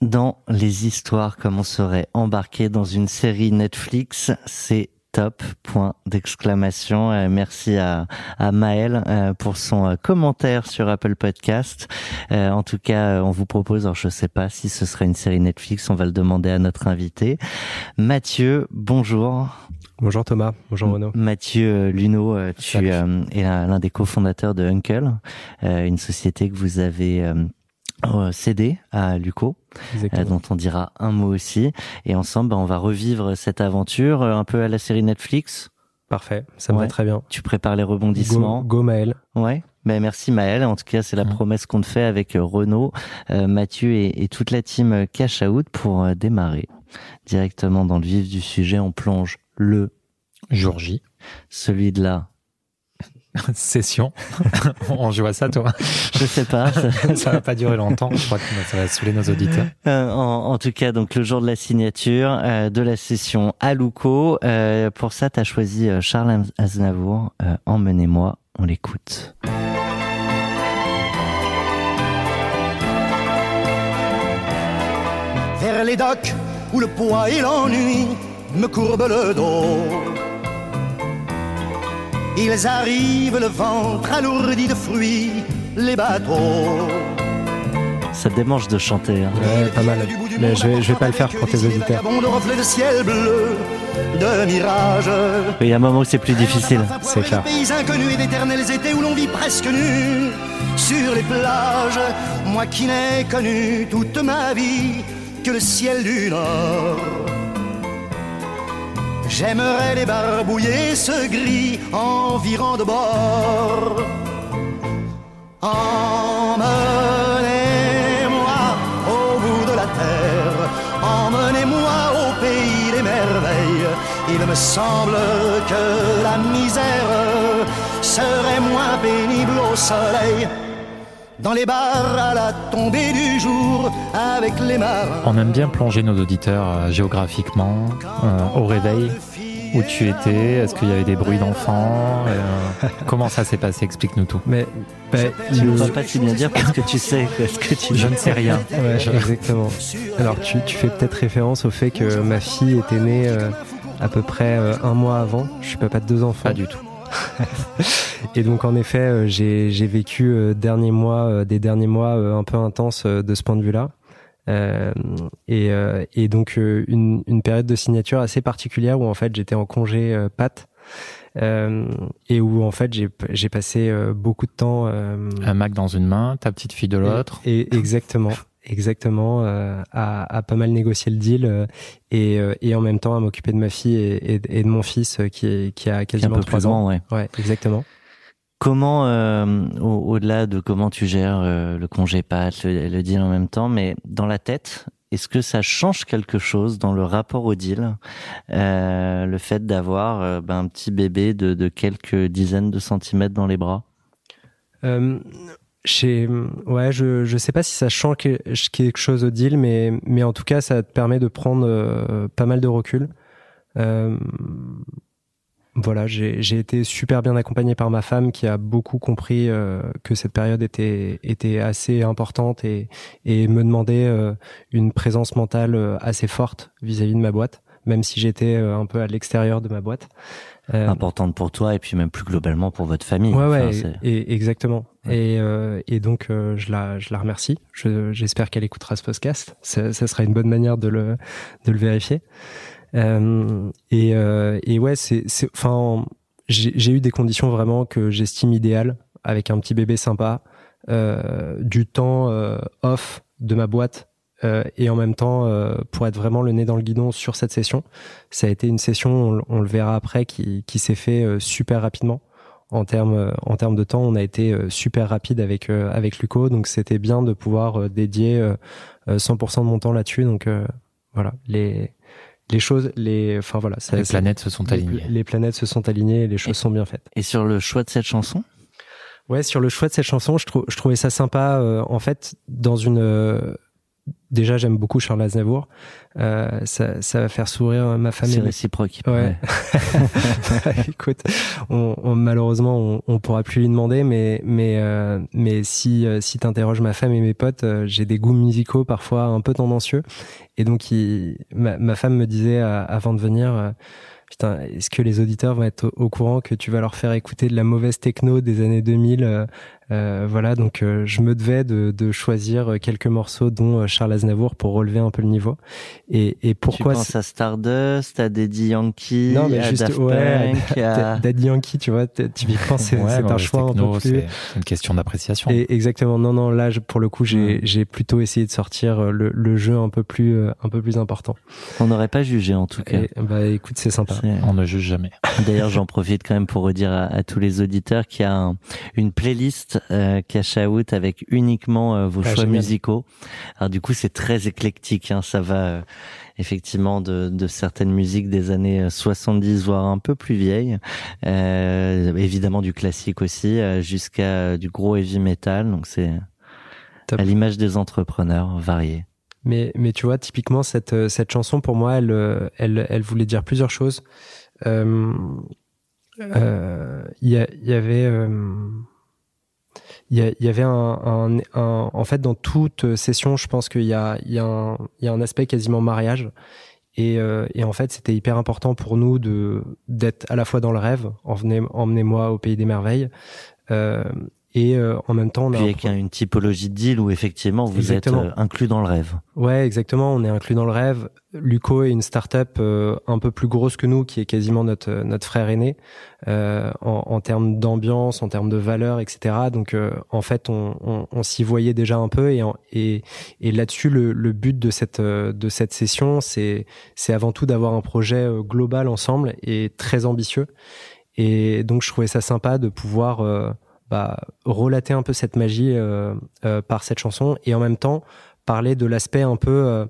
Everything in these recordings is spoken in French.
dans les histoires comme on serait embarqué dans une série Netflix. C'est top, point d'exclamation. Euh, merci à, à Maël euh, pour son euh, commentaire sur Apple Podcast. en tout cas, on vous propose, alors je sais pas si ce serait une série Netflix, on va le demander à notre invité. Mathieu, bonjour. Bonjour Thomas, bonjour Renaud. Mathieu Luno, tu es l'un des cofondateurs de Uncle, une société que vous avez euh, cédé à Luco, euh, dont on dira un mot aussi. Et ensemble, bah, on va revivre cette aventure euh, un peu à la série Netflix. Parfait, ça me va très bien. Tu prépares les rebondissements. Go, Maël. Ouais. Ben merci Maël. En tout cas, c'est la mmh. promesse qu'on te fait avec Renaud, Mathieu et, et, toute la team Cash Out pour démarrer directement dans le vif du sujet. On plonge le jour J, celui de la session. on joue à ça, toi Je sais pas. ça va pas durer longtemps. Je crois que ça va saouler nos auditeurs. Euh, en, tout cas, donc le jour de la signature euh, de la session à Luco. Euh, pour ça, tu as choisi Charles Aznavour. Emmenez-moi, on l'écoute. Vers les docks où le poids et l'ennui me courbent le dos ils arrivent le ventre alourdi de fruits, les bateaux. Ça démange de chanter. Hein. Ouais, pas mal. Mais je vais, je vais pas le faire pour tes auditeurs. de ciel bleu, de mirages. Il y a un moment où c'est plus difficile. C'est clair. Pays inconnus et d'éternels étés où l'on vit presque nu sur les plages. Moi qui n'ai connu toute ma vie que le ciel du Nord. J'aimerais les barbouiller ce gris environ de bord. Emmenez-moi au bout de la terre, emmenez-moi au pays des merveilles. Il me semble que la misère serait moins pénible au soleil dans les bars à la tombée du jour avec les marins. On aime bien plonger nos auditeurs euh, géographiquement, euh, au réveil, où tu étais, est-ce qu'il y avait des bruits d'enfants, euh, comment ça s'est passé, explique-nous tout. Mais tu ne vas pas si bien dire parce que tu sais, ce que tu je ne sais rien. Ouais, exactement. Alors tu, tu fais peut-être référence au fait que ma fille était née à peu près un mois avant. Je suis papa de deux enfants. Pas du tout. et donc en effet, euh, j'ai vécu euh, derniers mois, euh, des derniers mois un peu intenses de ce point de vue-là. Euh, et, et, donc une, une, période de signature assez particulière où en fait j'étais en congé euh, pâte et où en fait j'ai passé beaucoup de temps un Mac dans une main, ta petite fille de l'autre. Et, exactement. Exactement, à, à, pas mal négocier le deal et, et en même temps à m'occuper de ma fille et, et, de mon fils qui, qui a quasiment trois ans. ouais. ouais, exactement. Comment, euh, au-delà de comment tu gères euh, le congé pat, le, le, deal en même temps, mais dans la tête, est-ce que ça change quelque chose dans le rapport au deal, euh, le fait d'avoir euh, ben, un petit bébé de, de, quelques dizaines de centimètres dans les bras? Euh, chez, ouais, je je sais pas si ça change quelque chose au deal, mais mais en tout cas, ça te permet de prendre pas mal de recul. Euh, voilà, j'ai été super bien accompagné par ma femme qui a beaucoup compris euh, que cette période était, était assez importante et, et me demandait euh, une présence mentale euh, assez forte vis-à-vis de ma boîte, même si j'étais un peu à l'extérieur de ma boîte. Importante pour toi et puis même plus globalement pour votre famille. Ouais, ouais, et, exactement. Et, et donc je la, je la remercie. J'espère qu'elle écoutera ce podcast. Ça, ça sera une bonne manière de le, de le vérifier. Euh, et, euh, et ouais, c'est, enfin, j'ai eu des conditions vraiment que j'estime idéales avec un petit bébé sympa, euh, du temps euh, off de ma boîte euh, et en même temps euh, pour être vraiment le nez dans le guidon sur cette session. Ça a été une session, on, le verra après, qui, qui s'est fait super rapidement. En termes en termes de temps, on a été super rapide avec avec Luco, donc c'était bien de pouvoir dédier 100% de mon temps là-dessus. Donc voilà, les les choses, les, enfin voilà, ça, les planètes se sont alignées. Les, planètes se sont alignées, et les choses sont bien faites. Et sur le choix de cette chanson? Ouais, sur le choix de cette chanson, je, je trouvais ça sympa. en fait, dans une déjà j'aime beaucoup Charles Aznavour. Euh, ça, ça va faire sourire ma famille. C'est réciproque. Ouais. Écoute, on, on, malheureusement on, on pourra plus lui demander, mais mais euh, mais si euh, si t'interroges ma femme et mes potes, euh, j'ai des goûts musicaux parfois un peu tendancieux, et donc il, ma, ma femme me disait avant de venir putain, est-ce que les auditeurs vont être au, courant que tu vas leur faire écouter de la mauvaise techno des années 2000 euh, euh, Voilà, donc euh, je me devais de, de, choisir quelques morceaux, dont Charles Aznavour, pour relever un peu le niveau. Et, et pourquoi Tu penses à Stardust, à Daddy Yankee, non, mais à juste, Daft ouais, Punk, à... Daddy Yankee, tu vois, typiquement c'est ouais, un choix techno, un peu plus. C'est une question d'appréciation. Exactement. Non, non, là, pour le coup, j'ai j'ai plutôt essayé de sortir le, le, jeu un peu plus un peu plus important. On n'aurait pas jugé en tout cas. Et, bah écoute, c'est sympa. On ne juge jamais. D'ailleurs, j'en profite quand même pour redire à, à tous les auditeurs qu'il y a un, une playlist euh, Cash Out avec uniquement euh, vos Ah, choix génial. musicaux. Alors du coup, c'est très éclectique. Hein, ça va euh, effectivement de, de certaines musiques des années euh, 70, voire un peu plus vieilles. Évidemment du classique aussi, jusqu'à du gros heavy metal. Donc c'est à l'image des entrepreneurs variés. Mais, mais tu vois, typiquement, cette, cette chanson, pour moi, elle, elle, elle voulait dire plusieurs choses. Euh, Il y, avait. euh, Il y, avait un, un, un- En fait, dans toute session, je pense qu'il y a, il y, a un- il y a un aspect quasiment mariage. Et, euh, et en fait, c'était hyper important pour nous de d'être à la fois dans le rêve, emmenez- emmenez-moi au pays des merveilles, euh, et euh, en même temps, on a Puis un une typologie de deal où effectivement vous Exactement. êtes euh, inclus dans le rêve. Ouais, exactement. On est inclus dans le rêve. Luco est une start-up euh, un peu plus grosse que nous, qui est quasiment notre notre frère aîné euh, en, en termes d'ambiance, en termes de valeur, etc. Donc, euh, en fait, on, on, on s'y voyait déjà un peu, et en- et, et là-dessus, le, le but de cette euh, de cette session, c'est c'est avant tout d'avoir un projet euh, global ensemble et très ambitieux. Et donc, je trouvais ça sympa de pouvoir euh, bah, relater un peu cette magie euh, euh, par cette chanson, et en même temps parler de l'aspect un peu euh,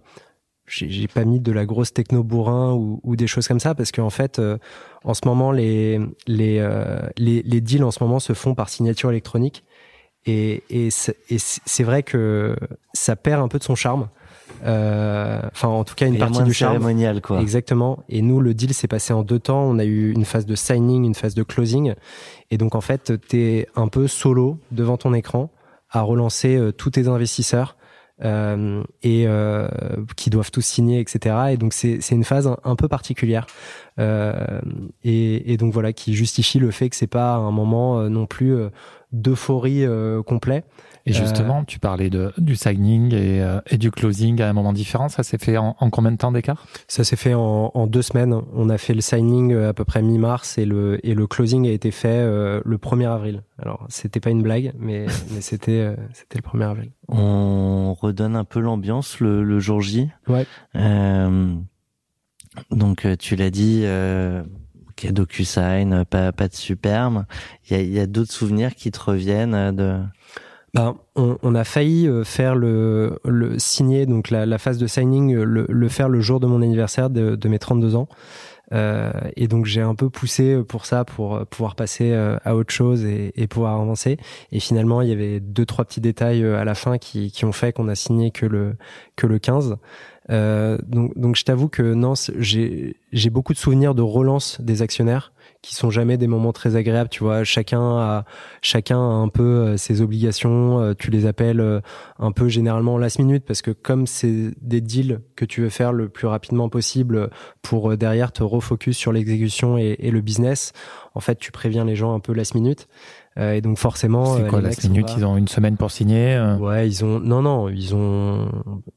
j'ai pas mis de la grosse techno bourrin ou, ou des choses comme ça parce qu'en fait euh, en ce moment les les, euh, les les deals en ce moment se font par signature électronique et et c'est vrai que ça perd un peu de son charme enfin en tout cas une partie du charme cérémonial quoi. Exactement. Et nous, le deal s'est passé en deux temps. On a eu une phase de signing, une phase de closing. Et donc, en fait, tu es un peu solo devant ton écran à relancer euh, tous tes investisseurs euh, et euh, qui doivent tous signer, etc. Et donc, c'est une phase un, un peu particulière. Euh, et, et donc, voilà, qui justifie le fait que c'est pas un moment euh, non plus euh, d'euphorie euh, complet. Et justement, tu parlais de, du signing et, euh, et du closing à un moment différent. Ça s'est fait en, en combien de temps d'écart? Ça s'est fait en, en deux semaines. On a fait le signing euh, à peu près mi-mars et le, et le closing a été fait euh, le 1er avril. Alors, c'était pas une blague, mais, mais c'était, euh, c'était le 1er avril. On redonne un peu l'ambiance le, le jour J? Ouais. Euh, donc euh, tu l'as dit, euh, ok, DocuSign, pas, pas de superbe. Il y a, il y a d'autres souvenirs qui te reviennent euh, de. Ben, on, on a failli euh, faire le, le signer, donc la, la phase de signing, euh, le, le faire le jour de mon anniversaire de, de mes 32 ans. Euh, et donc j'ai un peu poussé pour ça, pour euh, pouvoir passer à autre chose et, et pouvoir avancer. Et finalement, il y avait deux trois petits détails à la fin qui, qui ont fait qu'on a signé que le que le 15. Euh, donc, donc je t'avoue que j'ai j'ai beaucoup de souvenirs de relance des actionnaires qui sont jamais des moments très agréables. Tu vois, chacun a chacun a un peu euh, ses obligations. euh, tu les appelles euh, un peu généralement last minute parce que comme c'est des deals que tu veux faire le plus rapidement possible pour euh, derrière te refocus sur l'exécution et, et le business, en fait, tu préviens les gens un peu last minute. Euh, et donc forcément, C'est quoi la minute? Ils ont une semaine pour signer. Ouais, ils ont non non, ils ont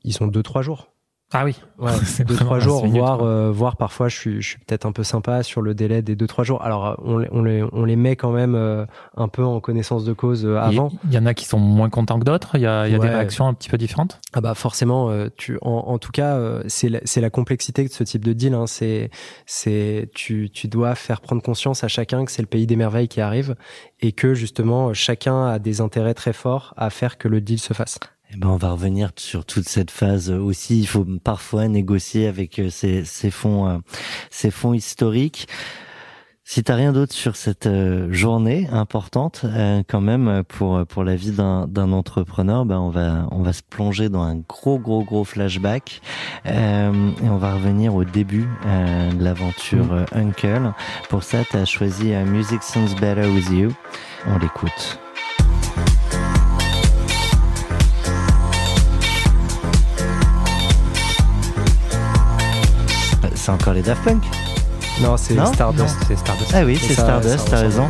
ils ont deux trois jours. Ah oui. Ouais, C'est deux trois jours, voire euh, voire parfois je suis je suis peut-être un peu sympa sur le délai des deux trois jours. Alors euh, on les on les on les met quand même euh, un peu en connaissance de cause euh, avant. Il y en a qui sont moins contents que d'autres? Il y a, il y a des réactions un petit peu différentes? Ah bah forcément, euh, tu en, en tout cas euh, c'est la, c'est la complexité de ce type de deal. Hein, c'est c'est tu tu dois faire prendre conscience à chacun que c'est le pays des merveilles qui arrive et que justement chacun a des intérêts très forts à faire que le deal se fasse. Eh ben, on va revenir sur toute cette phase aussi. Il faut parfois négocier avec euh, ces, ces fonds, euh, ces fonds historiques. Si t'as rien d'autre sur cette euh, journée importante, quand même pour pour la vie d'un d'un entrepreneur, ben on va on va se plonger dans un gros gros gros flashback et on va revenir au début de l'aventure mm. Uncle. Pour ça, t'as choisi Music Sounds Better with You. On l'écoute. C'est encore les Daft Punk Non, c'est Stardust. C'est Stardust. Ah oui, c'est Stardust, t'as raison.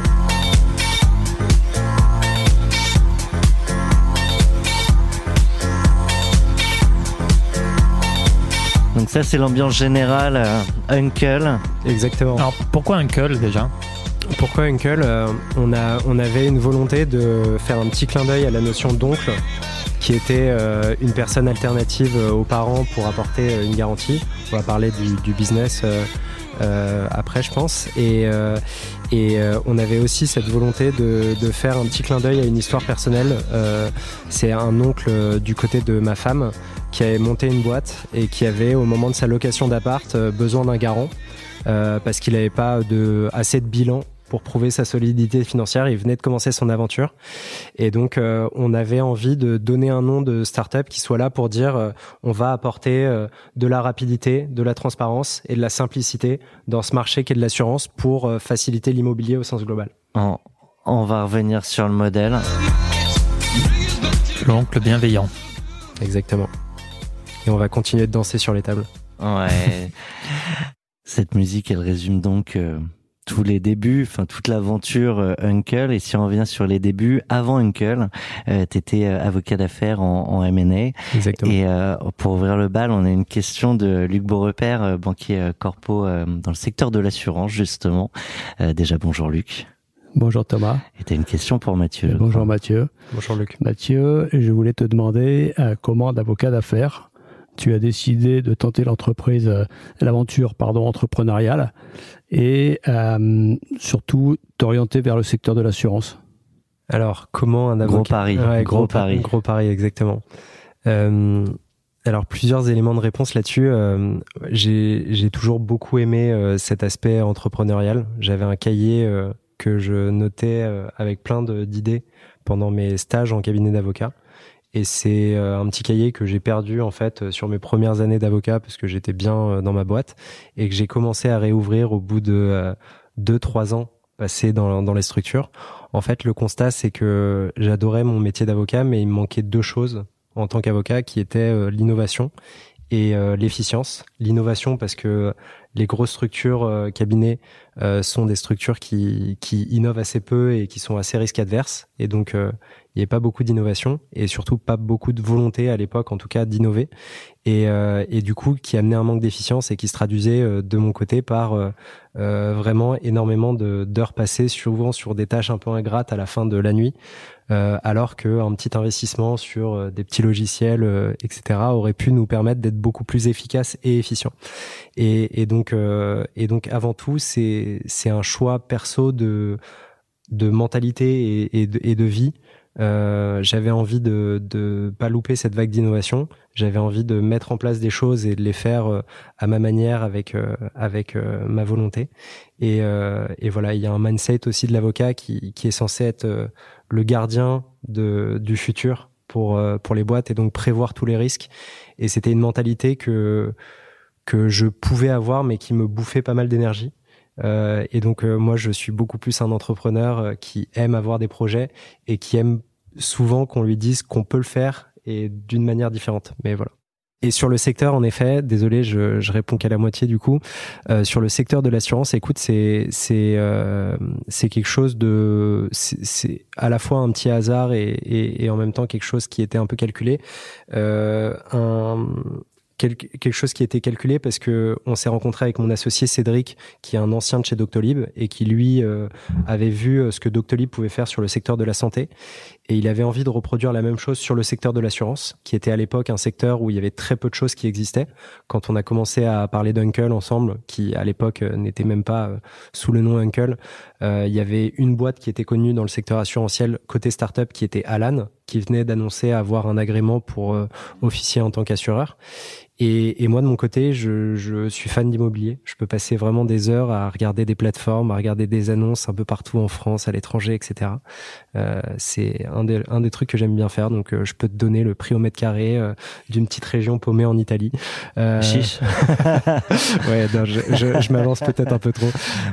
Donc ça, c'est l'ambiance générale. Euh, Uncle. Exactement. Alors, pourquoi Uncle déjà? Pourquoi Uncle? Euh, on, a, on avait une volonté de faire un petit clin d'œil à la notion d'oncle, qui était euh, une personne alternative aux parents pour apporter une garantie. On va parler du, business euh, après, je pense. Et, et on avait aussi cette volonté de, de faire un petit clin d'œil à une histoire personnelle. C'est un oncle du côté de ma femme qui avait monté une boîte et qui avait, au moment de sa location d'appart, besoin d'un garant. parce qu'il n'avait pas de, assez de bilan pour prouver sa solidité financière. Il venait de commencer son aventure. Et donc, euh, on avait envie de donner un nom de startup qui soit là pour dire euh, on va apporter euh, de la rapidité, de la transparence et de la simplicité dans ce marché qui est de l'assurance pour faciliter l'immobilier au sens global. On, on va revenir sur le modèle. L'oncle bienveillant. Exactement. Et on va continuer de danser sur les tables. Ouais. Cette musique, elle résume donc tous les débuts, enfin toute l'aventure euh, Uncle. Et si on revient sur les débuts, avant Uncle, euh, tu étais euh, avocat d'affaires en, en M&A. Exactement. Et pour ouvrir le bal, on a une question de Luc Beaurepaire, banquier corpo dans le secteur de l'assurance justement. déjà bonjour Luc. Bonjour Thomas. Et tu as une question pour Mathieu. Bonjour Mathieu. Bonjour Luc. Mathieu, je voulais te demander comment d'avocat d'affaires tu as décidé de tenter l'entreprise, euh, l'aventure pardon entrepreneuriale et euh, surtout t'orienter vers le secteur de l'assurance. Alors comment un avocat gros pari, gros, pari, gros pari exactement. Euh, alors plusieurs éléments de réponse là-dessus. j'ai toujours beaucoup aimé cet aspect entrepreneurial. J'avais un cahier que je notais avec plein d'idées pendant mes stages en cabinet d'avocat. Et c'est euh, un petit cahier que j'ai perdu en fait euh, sur mes premières années d'avocat parce que j'étais bien euh, dans ma boîte et que j'ai commencé à réouvrir au bout de deux trois ans passés dans, dans les structures. En fait, le constat c'est que j'adorais mon métier d'avocat, mais il me manquait deux choses en tant qu'avocat qui étaient l'innovation et l'efficience. L'innovation parce que les grosses structures cabinets sont des structures qui, qui innovent assez peu et qui sont assez risques adverses et donc il n'y avait pas beaucoup d'innovation et surtout pas beaucoup de volonté à l'époque, en tout cas, d'innover. Et, euh, et, du coup, qui amenait un manque d'efficience et qui se traduisait euh, de mon côté par euh, euh vraiment énormément d'heures passées, souvent sur des tâches un peu ingrates à la fin de la nuit, euh, alors qu'un petit investissement sur des petits logiciels, etc., aurait pu nous permettre d'être beaucoup plus efficaces et efficients. Et, et donc, et donc, avant tout, c'est un choix perso de de mentalité et de vie euh, j'avais envie de de pas louper cette vague d'innovation. J'avais envie de mettre en place des choses et de les faire euh, à ma manière avec euh, avec ma volonté. Et, et voilà, il y a un mindset aussi de l'avocat qui qui est censé être le gardien de du futur pour pour les boîtes et donc prévoir tous les risques. Et c'était une mentalité que que je pouvais avoir mais qui me bouffait pas mal d'énergie. Euh, et donc euh, moi, je suis beaucoup plus un entrepreneur euh, qui aime avoir des projets et qui aime souvent qu'on lui dise qu'on peut le faire et d'une manière différente. Mais voilà. Et sur le secteur, en effet, désolé, je, réponds qu'à la moitié du coup. Sur le secteur de l'assurance, écoute, c'est c'est c'est quelque chose de c'est à la fois un petit hasard et, et, en même temps quelque chose qui était un peu calculé. Un quelque chose qui était calculé parce que on s'est rencontré avec mon associé Cédric, qui est un ancien de chez Doctolib et qui lui euh, avait vu euh, ce que Doctolib pouvait faire sur le secteur de la santé et il avait envie de reproduire la même chose sur le secteur de l'assurance, qui était à l'époque un secteur où il y avait très peu de choses qui existaient. Quand on a commencé à parler d'Uncle ensemble, qui à l'époque euh, n'était même pas sous le nom Uncle, il y avait une boîte qui était connue dans le secteur assurantiel côté startup qui était Alan, qui venait d'annoncer avoir un agrément pour officier en tant qu'assureur. Et, et, moi, de mon côté, je, je suis fan d'immobilier. Je peux passer vraiment des heures à regarder des plateformes, à regarder des annonces un peu partout en France, à l'étranger, etc. Euh, c'est un des, un des trucs que j'aime bien faire. Donc, euh, je peux te donner le prix au mètre carré euh, d'une petite région paumée en Italie. Euh, Chiche. ouais, non, je, je, je m'avance peut-être un peu trop.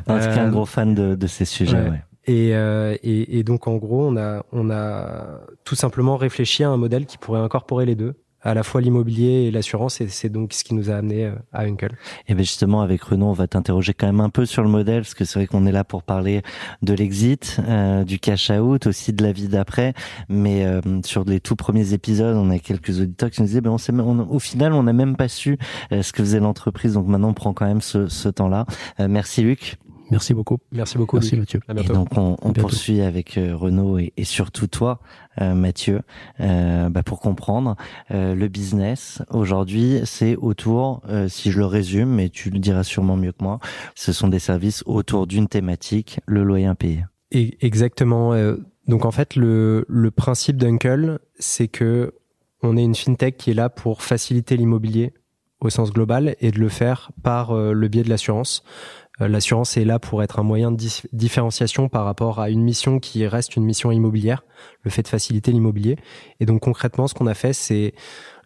En tout cas, un gros fan de, de ces sujets. Ouais. ouais. Et, euh, et, et, donc en gros, on a, on a tout simplement réfléchi à un modèle qui pourrait incorporer les deux, à la fois l'immobilier et l'assurance et c'est donc ce qui nous a amené euh, à Uncle. Et bien justement avec Renaud on va t'interroger quand même un peu sur le modèle parce que c'est vrai qu'on est là pour parler de l'exit, euh, du cash out, aussi de la vie d'après, mais euh, sur les tout premiers épisodes on a quelques auditeurs qui nous disaient ben on, sait, on au final on n'a même pas su euh, ce que faisait l'entreprise donc maintenant on prend quand même ce, ce temps-là. Merci Luc. Merci beaucoup. Merci beaucoup. Merci Mathieu. Et donc on, on poursuit avec euh, Renaud et, et, surtout toi, euh, Mathieu, euh, bah pour comprendre euh, le business. Aujourd'hui, c'est autour, euh, si je le résume, mais tu le diras sûrement mieux que moi, ce sont des services autour d'une thématique, le loyer impayé. Et exactement. donc en fait, le, le principe d'Uncle, c'est que on est une fintech qui est là pour faciliter l'immobilier au sens global et de le faire par le biais de l'assurance. Euh, l'assurance est là pour être un moyen de différenciation par rapport à une mission qui reste une mission immobilière, le fait de faciliter l'immobilier. Et donc concrètement, ce qu'on a fait, c'est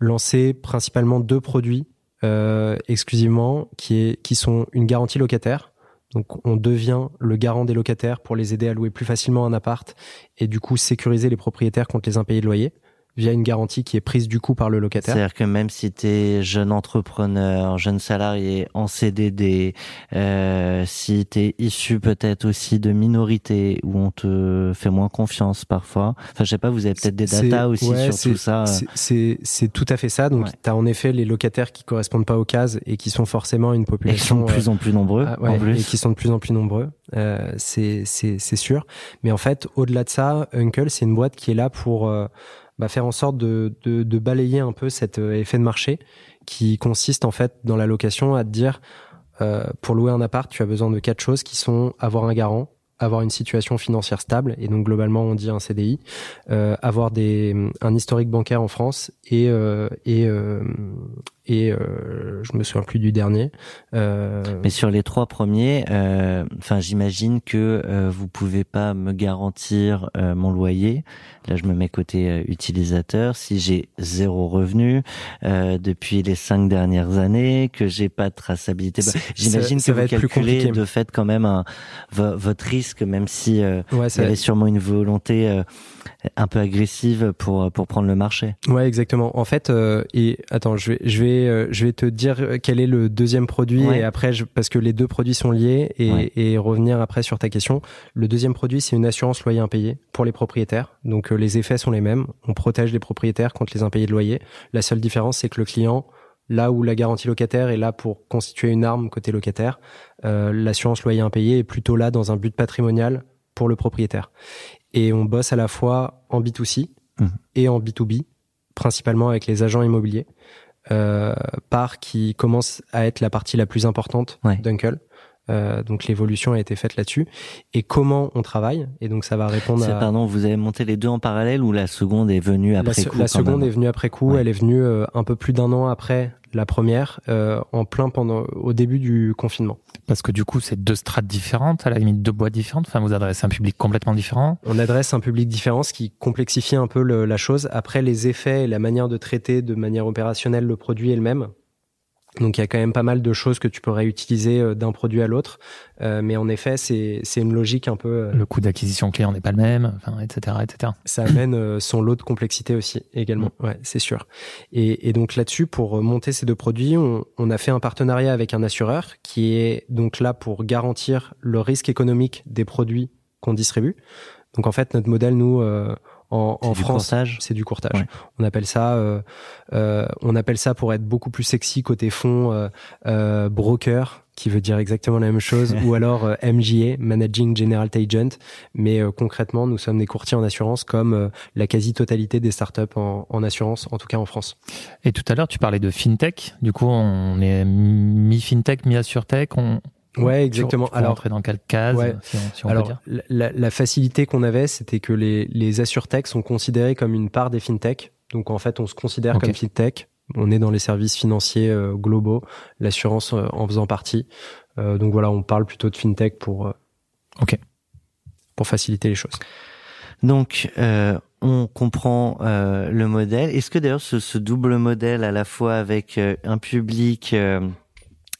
lancer principalement deux produits euh, exclusivement, qui, qui sont une garantie locataire. Donc on devient le garant des locataires pour les aider à louer plus facilement un appart et du coup sécuriser les propriétaires contre les impayés de loyer via une garantie qui est prise du coup par le locataire. C'est-à-dire que même si tu es jeune entrepreneur, jeune salarié en CDD, euh, si tu es issu peut-être aussi de minorités où on te fait moins confiance parfois, enfin je sais pas, vous avez peut-être des datas aussi ouais, sur tout ça. C'est tout à fait ça. Donc ouais. tu as en effet les locataires qui correspondent pas aux cases et qui sont forcément une population... Et qui sont de plus en plus nombreux. Euh, ouais, en plus. Et qui sont de plus en plus nombreux, euh, c'est sûr. Mais en fait, au-delà de ça, Uncle, c'est une boîte qui est là pour... Bah, faire en sorte de, de, de, balayer un peu cet euh, effet de marché qui consiste en fait dans la location à te dire euh, pour louer un appart, tu as besoin de quatre choses qui sont avoir un garant, avoir une situation financière stable et donc globalement on dit un CDI, euh, avoir des un historique bancaire en France et euh, et euh, et euh, je me souviens plus du dernier. Euh... Mais sur les trois premiers, euh, enfin j'imagine que euh, vous pouvez pas me garantir euh, mon loyer. Là je me mets côté euh, utilisateur. Si j'ai zéro revenu depuis les cinq dernières années, que j'ai pas de traçabilité, bah, j'imagine que vous calculez de fait quand même un, votre risque, même si ouais, il y avait sûrement une volonté un peu agressive pour pour prendre le marché. Ouais exactement. En fait et attends je vais je vais euh, je vais te dire quel est le deuxième produit ouais. et après, je, parce que les deux produits sont liés et, ouais. et, revenir après sur ta question. Le deuxième produit, c'est une assurance loyer impayé pour les propriétaires. Donc euh, les effets sont les mêmes. On protège les propriétaires contre les impayés de loyer. La seule différence, c'est que le client là où la garantie locataire est là pour constituer une arme côté locataire, euh, l'assurance loyer impayé est plutôt là dans un but patrimonial pour le propriétaire. Et on bosse à la fois en B2C mmh. et en B2B, principalement avec les agents immobiliers euh, part qui commence à être la partie la plus importante ouais. d'Uncle. Euh, donc l'évolution a été faite là-dessus. Et comment on travaille? Et donc ça va répondre. À... Pardon, vous avez monté les deux en parallèle ou la seconde est venue après la coup La seconde même est venue après coup. Ouais. Elle est venue euh, un peu plus d'un an après la première, euh, en plein pendant au début du confinement. Parce que du coup, c'est deux strates différentes, à la limite deux boîtes différentes. Enfin, vous adressez un public complètement différent. On adresse un public différent, ce qui complexifie un peu le, la chose. Après, les effets et la manière de traiter de manière opérationnelle le produit est le même. Donc il y a quand même pas mal de choses que tu peux réutiliser d'un produit à l'autre, euh, mais en effet c'est c'est une logique un peu. Euh, le coût d'acquisition client n'est pas le même, enfin etc etc. Ça amène euh, son lot de complexité aussi également, mmh. ouais c'est sûr. Et, et donc là-dessus pour monter ces deux produits, on, on, a fait un partenariat avec un assureur qui est donc là pour garantir le risque économique des produits qu'on distribue. Donc en fait notre modèle nous en, en France, c'est du courtage. Ouais. On appelle ça, euh, euh, on appelle ça pour être beaucoup plus sexy côté fonds, euh, broker. qui veut dire exactement la même chose, ou alors euh, MGA, Managing General Agent. Mais euh, concrètement, nous sommes des courtiers en assurance comme euh, la quasi-totalité des startups en, en assurance, en tout cas en France. Et tout à l'heure, tu parlais de fintech. Du coup, on est mi-fintech, mi-assurtech. On, Ouais, exactement. Tu, tu alors, dans quelle case ouais. si on, si on alors, peut dire? la, la, facilité qu'on avait, c'était que les, les assurtech sont considérés comme une part des fintech. Donc en fait, on se considère comme fintech. On est dans les services financiers euh, globaux, l'assurance euh, en faisant partie. Euh, donc voilà, on parle plutôt de fintech pour euh, Ok. pour faciliter les choses. Donc, euh, on comprend euh, le modèle. Est-ce que d'ailleurs ce, ce double modèle, à la fois avec euh, un public euh,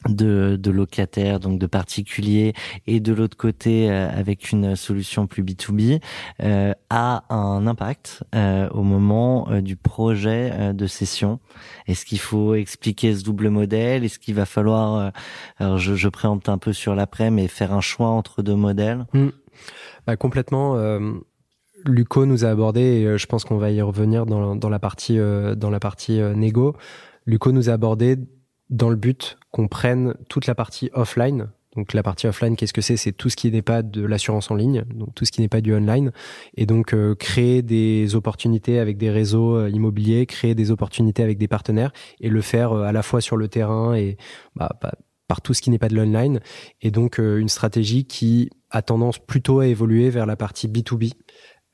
de, de locataires, donc de particuliers, et de l'autre côté euh, avec une solution plus B2B, euh, a un impact euh, au moment euh, du projet euh, de session Est-ce qu'il faut expliquer ce double modèle? Est-ce qu'il va falloir, euh, alors je, je préempte un peu sur l'après, mais faire un choix entre deux modèles? Bah, complètement. Luco nous a abordé, et je pense qu'on va y revenir dans, dans la partie dans la partie négo. Luco nous a abordé dans le but qu'on prenne toute la partie offline. Donc la partie offline, qu'est-ce que c'est? C'est tout ce qui n'est pas de l'assurance en ligne, donc tout ce qui n'est pas du online, et donc euh, créer des opportunités avec des réseaux euh, immobiliers, créer des opportunités avec des partenaires, et le faire euh, à la fois sur le terrain et bah, par tout ce qui n'est pas de l'online, et donc une stratégie qui a tendance plutôt à évoluer vers la partie B2B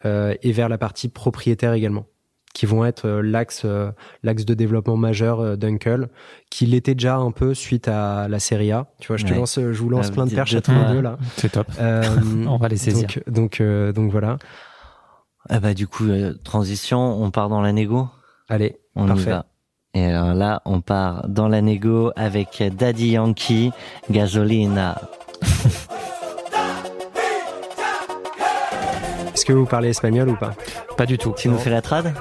euh, et vers la partie propriétaire également qui vont être euh, l'axe euh, l'axe de développement majeur euh, d'Uncle qui l'était déjà un peu suite à la série A tu vois je te lance je vous lance Ah, plein de perches à tous les deux là C'est top. Euh, On va les saisir. donc donc euh, donc voilà Ah bah du coup, euh, transition, on part dans la négo? Allez On y Parfait. va. Et alors là, on part dans la négo avec Daddy Yankee, Gasolina. est-ce que vous parlez espagnol ou pas? Pas du tout. Tu nous fais la trad?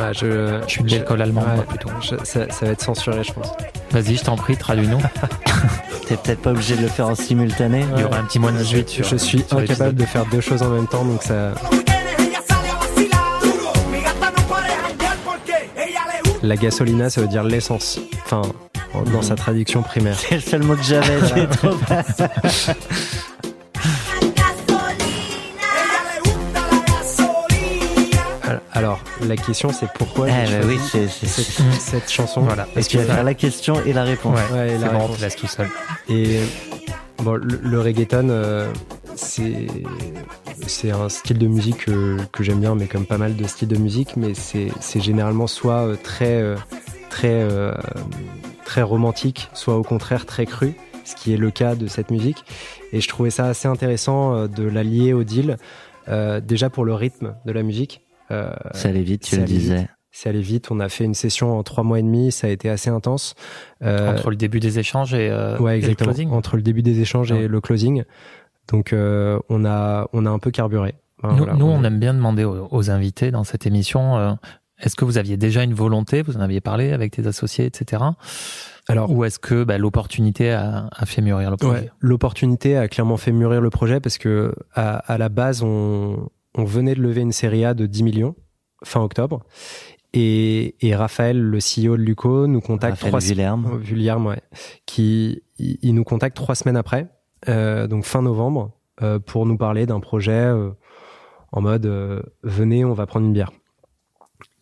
Ah, je Je suis de l'école allemande, ouais, moi, plutôt. je- ça, ça va être censuré je pense Vas-y, je t'en prie, traduis-nous. T'es peut-être pas obligé de le faire en simultané Il y aura un petit moins de 18 sur je suis sur incapable de faire deux choses en même temps donc ça la gasolina ça veut dire l'essence enfin en- dans sa traduction primaire C'est le seul mot que j'avais. c'est trop alors la question c'est pourquoi j'ai bah choisi oui, c'est c'est- cette, c'est- cette chanson Voilà. Parce que tu vas faire la question et la réponse. Ouais, Ouais, c'est la bon, on réponse. tout seul. Et bon, le, le reggaeton, euh, c'est c'est un style de musique que, que j'aime bien, mais comme pas mal de styles de musique, mais c'est c'est généralement soit euh, très euh, très très romantique, soit au contraire très cru, ce qui est le cas de cette musique. Et je trouvais ça assez intéressant de la lier au deal, euh, déjà pour le rythme de la musique. Euh, Ça allait vite, tu ça le allait vite. disais. c'est allé vite. On a fait une session en trois mois et demi. Ça a été assez intense. Euh, Entre le début des échanges et, euh, ouais, et le exactement. closing. Entre le début des échanges Ouais. et le closing. Donc, euh, on a, on a un peu carburé. Enfin, Nous, voilà, nous, on aime bien demander aux, aux invités dans cette émission euh, est-ce que vous aviez déjà une volonté? Vous en aviez parlé avec tes associés, etc. Alors, Ou est-ce que bah, l'opportunité a, a fait mûrir le projet? Ouais, l'opportunité a clairement fait mûrir le projet parce que à, à la base, on, on venait de lever une série A de 10 millions fin octobre. Et, et Raphaël, le CEO de Luco, nous contacte Raphaël trois Villerme. Vulliarme, ouais. Qui, il, il nous contacte trois semaines après, euh, donc fin novembre, euh, pour nous parler d'un projet euh, en mode venez, on va prendre une bière.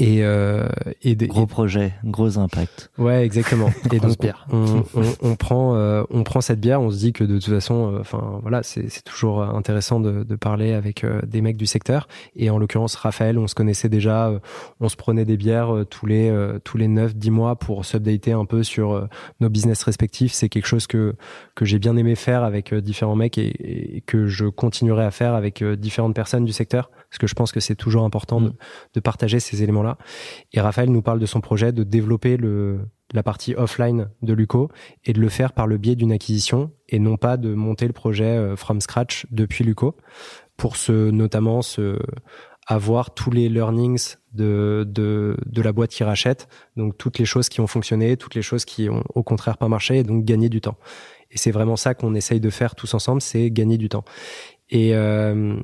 Et, euh, et, des- Gros projet, gros impact. ouais, exactement. et donc bière. on, on, on prend, euh, on prend cette bière, on se dit que de toute façon, euh, enfin voilà, c'est toujours intéressant de, de parler avec euh, des mecs du secteur. Et en l'occurrence, Raphaël, on se connaissait déjà, euh, on se prenait des bières tous les tous les 9 10 mois pour s'updater un peu sur nos business respectifs. C'est quelque chose que que j'ai bien aimé faire avec différents mecs et, et que je continuerai à faire avec différentes personnes du secteur parce que je pense que c'est toujours important de, de partager ces éléments-là. Et Raphaël nous parle de son projet de développer la partie offline de Luco et de le faire par le biais d'une acquisition et non pas de monter le projet euh, from scratch depuis Luco pour notamment avoir tous les learnings de, la boîte qui rachète, donc toutes les choses qui ont fonctionné, toutes les choses qui ont au contraire pas marché, et donc gagner du temps. Et c'est vraiment ça qu'on essaye de faire tous ensemble, c'est gagner du temps. Euh,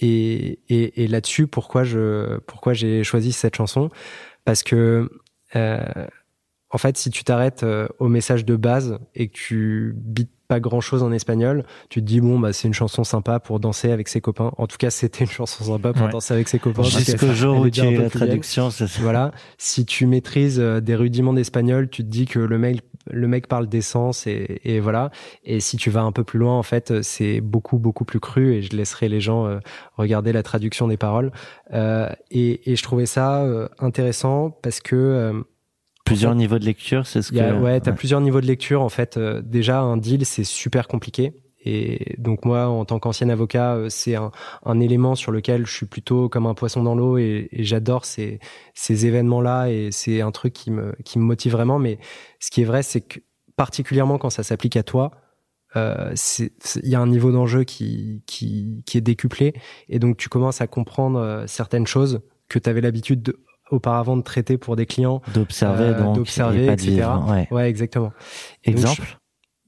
et, et, et là-dessus, pourquoi je pourquoi j'ai choisi cette chanson? Parce que euh, en fait, si tu t'arrêtes euh, au message de base et que tu bites pas grand chose en espagnol, tu te dis bon bah c'est une chanson sympa pour danser avec ses copains. En tout cas, c'était une chanson sympa pour Ouais. danser avec ses copains. Jusqu'au jour où tu as la traduction, c'est ça. Voilà. Si tu maîtrises euh, des rudiments d'espagnol, tu te dis que le mec, le mec parle d'essence et, et voilà. Et si tu vas un peu plus loin, en fait, c'est beaucoup, beaucoup plus cru et je laisserai les gens euh, regarder la traduction des paroles. Euh, et, et je trouvais ça euh, intéressant parce que euh, Plusieurs niveaux de lecture, c'est ce y a- que. ouais, t'as plusieurs niveaux de lecture. En fait, Euh, déjà un deal, c'est super compliqué. Et donc moi, en tant qu'ancien avocat, euh, c'est un, un élément sur lequel je suis plutôt comme un poisson dans l'eau et, et j'adore ces, ces événements-là et c'est un truc qui me, qui me motive vraiment. Mais ce qui est vrai, c'est que particulièrement quand ça s'applique à toi, euh, il y a un niveau d'enjeu qui, qui, qui est décuplé et donc tu commences à comprendre euh, certaines choses que tu avais l'habitude de- auparavant de traiter pour des clients D'observer, euh, donc. d'observer, etc. vivre. Ouais. Ouais, exactement. Et donc, Exemple?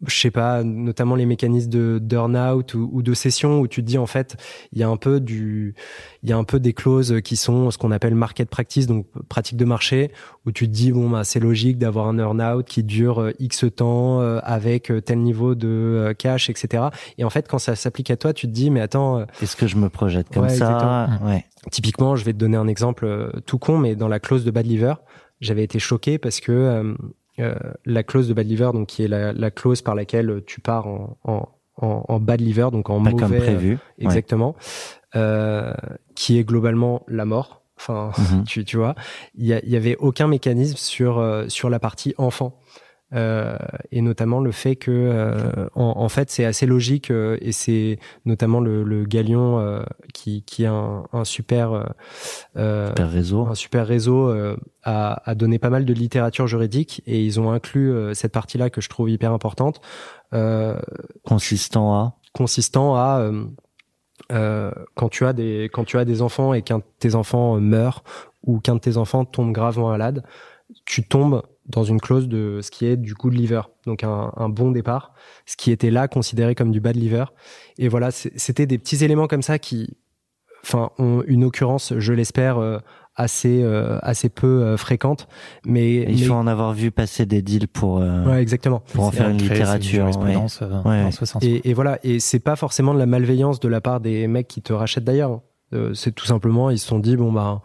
Je sais pas, notamment les mécanismes de burn-out ou, ou de session où tu te dis en fait, il y a un peu du, il y a un peu des clauses qui sont ce qu'on appelle market practice, donc pratique de marché, où tu te dis bon bah c'est logique d'avoir un burn-out qui dure euh, x temps euh, avec euh, tel niveau de cash, etc. Et en fait, quand ça s'applique à toi, tu te dis mais attends, Est-ce que je me projette comme Ouais, ça. Ouais. Typiquement, je vais te donner un exemple tout con, mais dans la clause de bad liver, j'avais été choqué parce que euh, euh, la clause de bad liver, donc qui est la, la clause par laquelle tu pars en, en, en, en bad liver, donc en Pas mauvais, comme prévu. euh, exactement, euh, qui est globalement la mort. Enfin, Mhm. tu, tu vois, il y, y avait aucun mécanisme sur euh, sur la partie enfant. Euh, et notamment le fait que euh, en, en fait c'est assez logique euh, et c'est notamment le, le Galion euh, qui, qui a un, un super euh, euh, Super réseau. un super réseau euh, a, a donné pas mal de littérature juridique et ils ont inclus euh, cette partie-là que je trouve hyper importante, euh, Consistant à. consistant à euh, euh, quand tu as des quand tu as des enfants et qu'un de tes enfants meurt ou qu'un de tes enfants tombe gravement malade, tu tombes dans une clause de ce qui est du good liver, donc un, un bon départ, ce qui était là considéré comme du bad liver. Et voilà, c'était des petits éléments comme ça qui, enfin, ont une occurrence, je l'espère, euh, assez euh, assez peu euh, fréquente, mais, Il mais- faut en avoir vu passer des deals pour, euh, ouais, exactement. pour en faire une littérature. ouais. euh, Ouais. dans ce sens. Et, et voilà, et c'est pas forcément de la malveillance de la part des mecs qui te rachètent d'ailleurs. Euh, c'est tout simplement, ils se sont dit bon bah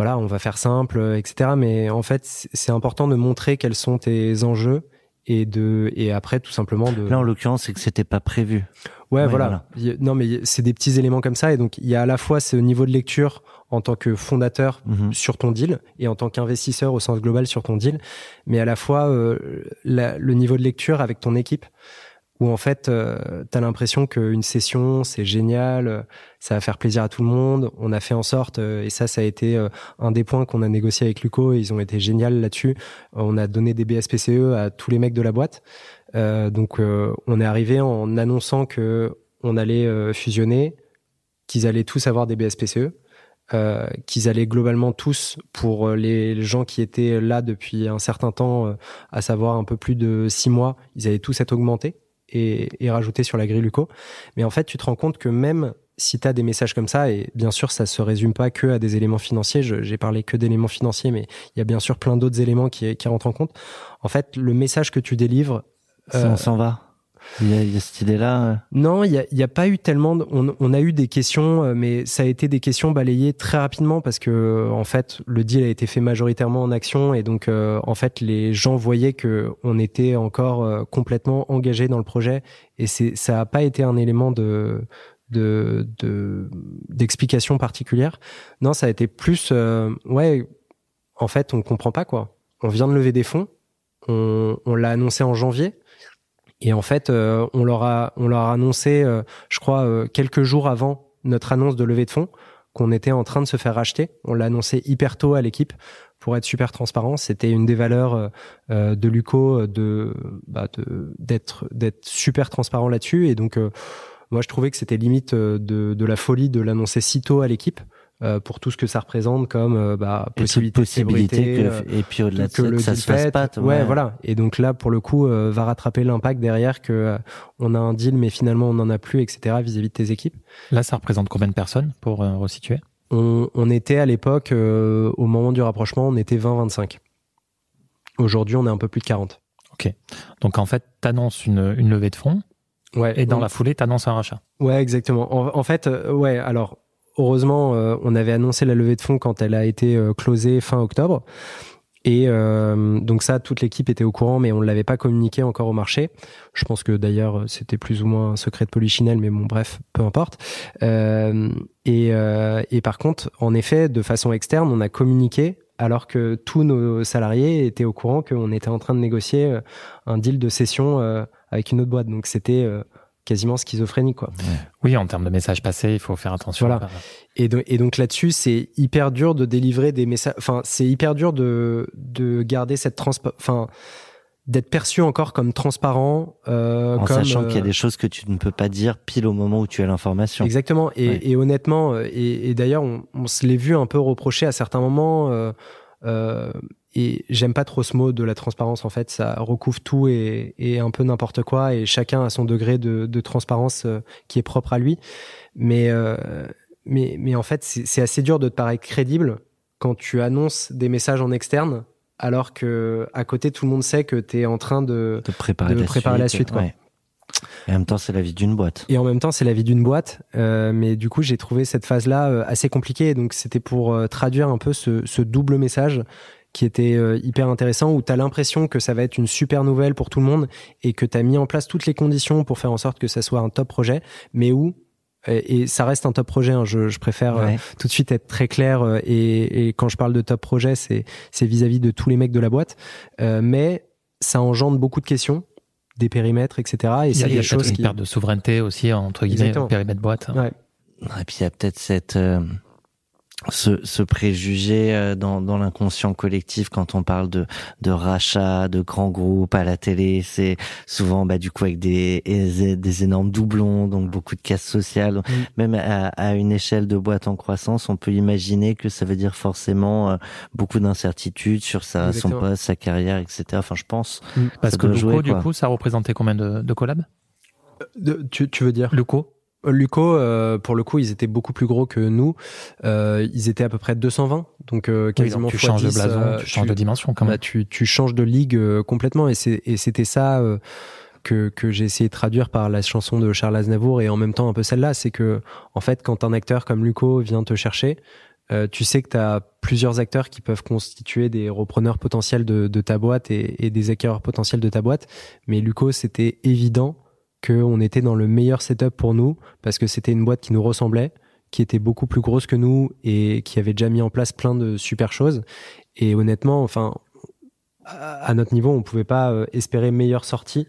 voilà, on va faire simple, euh, etc. Mais en fait, c'est important de montrer quels sont tes enjeux et de et après tout simplement de Là, en l'occurrence, c'est que c'était pas prévu. ouais, ouais, voilà. non mais c'est des petits éléments comme ça et donc il y a à la fois ce niveau de lecture en tant que fondateur Mhm. sur ton deal et en tant qu'investisseur au sens global sur ton deal, mais à la fois euh, la- le niveau de lecture avec ton équipe où en fait euh, tu as l'impression qu'une session c'est génial, euh, ça va faire plaisir à tout le monde, on a fait en sorte euh, et ça ça a été euh, un des points qu'on a négocié avec Luco, et ils ont été géniaux là-dessus. On a donné des BSPCE à tous les mecs de la boîte. Euh, donc euh, on est arrivé en annonçant que on allait fusionner, qu'ils allaient tous avoir des BSPCE euh, qu'ils allaient globalement tous, pour les gens qui étaient là depuis un certain temps, euh, à savoir un peu plus de six mois, ils allaient tous être augmentés et, et rajoutés sur la grille Luco. Mais en fait, tu te rends compte que même si tu as des messages comme ça, et bien sûr, ça se résume pas que à des éléments financiers, j'ai parlé que d'éléments financiers, mais il y a bien sûr plein d'autres éléments qui, qui rentrent en compte. En fait, le message que tu délivres, Ça, Euh, on s'en va. Il y il y a cette idée-là. euh, non, il n'y a, a pas eu tellement. de- on, on a eu des questions, euh, mais ça a été des questions balayées très rapidement parce que euh, en fait, le deal a été fait majoritairement en action et donc euh, en fait, les gens voyaient que on était encore complètement engagé dans le projet et ça n'a pas été un élément de de de- d'explication particulière. Non, ça a été plus euh, ouais. En fait, on comprend pas quoi. On vient de lever des fonds. On, on l'a annoncé en janvier. Et en fait, euh, on leur a, on leur a annoncé, euh, je crois, euh, quelques jours avant notre annonce de levée de fonds, qu'on était en train de se faire racheter. On l'a annoncé hyper tôt à l'équipe pour être super transparent. C'était une des valeurs euh, euh, de Luco euh, de, bah, d'être d'être super transparent là-dessus. Et donc, moi, je trouvais que c'était limite de, de la folie de l'annoncer si tôt à l'équipe. Euh, pour tout ce que ça représente comme euh, bah, possibilité, de possibilité célébrité, que, euh, et puis au-delà de que ça, le que ça deal se fasse pas. ouais, voilà. Et donc là, pour le coup, euh, va rattraper l'impact derrière que euh, on a un deal, mais finalement on n'en a plus, etc. Vis-à-vis de tes équipes. Là, ça représente combien de personnes pour euh, resituer? On, on était à l'époque, euh, au moment du rapprochement, on était 20-25. Aujourd'hui, on est un peu plus de 40. Donc en fait, tu annonces une, une levée de fonds Ouais. et dans la foulée, tu annonces un rachat. Ouais, exactement. En, en fait, euh, ouais, alors, heureusement, euh, on avait annoncé la levée de fonds quand elle a été euh, closée fin octobre. Et euh, donc ça, toute l'équipe était au courant, mais on ne l'avait pas communiqué encore au marché. Je pense que d'ailleurs, c'était plus ou moins un secret de Polichinelle, mais bon, bref, peu importe. Et, par contre, en effet, de façon externe, on a communiqué alors que tous nos salariés étaient au courant qu'on était en train de négocier un deal de cession euh, avec une autre boîte. Donc c'était quasiment schizophrénique, quoi. Oui, en termes de messages passés, il faut faire attention. Voilà. Et, do- et donc là-dessus, c'est hyper dur de délivrer des messages. Enfin, c'est hyper dur de, de garder cette transpa... Enfin, d'être perçu encore comme transparent. Euh, En comme, sachant qu'il y a euh, des choses que tu ne peux pas dire pile au moment où tu as l'information. Exactement. Et, Ouais. et honnêtement, euh, et, et d'ailleurs, on, on se l'est vu un peu reprocher à certains moments. euh, euh, et j'aime pas trop ce mot de la transparence. En fait, ça recouvre tout et, et un peu n'importe quoi. Et chacun a son degré de, de transparence euh, qui est propre à lui. Mais, euh, mais, mais en fait, c'est assez dur de te paraître crédible quand tu annonces des messages en externe, alors que à côté, tout le monde sait que tu es en train de De préparer, de la, préparer suite, la suite, quoi. ouais. Et en même temps, c'est la vie d'une boîte. Et en même temps, c'est la vie d'une boîte. Euh, mais du coup, j'ai trouvé cette phase-là assez compliquée. Donc, c'était pour traduire un peu ce, ce double message qui était euh, hyper intéressant, où tu as l'impression que ça va être une super nouvelle pour tout le monde et que tu as mis en place toutes les conditions pour faire en sorte que ça soit un top projet, mais où, et, et ça reste un top projet, hein, je, je préfère euh, tout de suite être très clair, euh, et, et quand je parle de top projet, c'est c'est vis-à-vis de tous les mecs de la boîte, Euh, mais ça engendre beaucoup de questions, des périmètres, etc. Et Il y a, y a des peut-être choses une qui... perte de souveraineté aussi, entre guillemets, périmètre boîte. Ouais. Et puis il y a peut-être cette euh, ce, ce préjugé euh, dans, dans l'inconscient collectif quand on parle de, de rachat, de grands groupes à la télé, c'est souvent bah, du coup avec des, des énormes doublons, donc beaucoup de casse sociale. Même à, à une échelle de boîte en croissance, on peut imaginer que ça veut dire forcément euh, beaucoup d'incertitudes sur sa, son poste, sa carrière, etc. Enfin, je pense. Parce Ça que Luco, jouer, du coup, ça représentait combien de, de collabs? De- tu, tu veux dire? Luco? Euh, Luco, euh, pour le coup, ils étaient beaucoup plus gros que nous. Euh, ils étaient à peu près 220, donc euh, Oui, quasiment donc tu fois changes de 10, blason, euh, tu changes de dimension quand bah, même. tu, tu changes de ligue euh, complètement et c'est et c'était ça euh, que, que j'ai essayé de traduire par la chanson de Charles Aznavour et en même temps un peu celle-là, c'est que en fait quand un acteur comme Luco vient te chercher, euh, tu sais que tu as plusieurs acteurs qui peuvent constituer des repreneurs potentiels de, de ta boîte et, et des acquéreurs potentiels de ta boîte, mais Luco c'était évident qu'on était dans le meilleur setup pour nous parce que c'était une boîte qui nous ressemblait, qui était beaucoup plus grosse que nous et qui avait déjà mis en place plein de super choses. Et honnêtement, enfin, à notre niveau, on pouvait pas euh, espérer meilleure sortie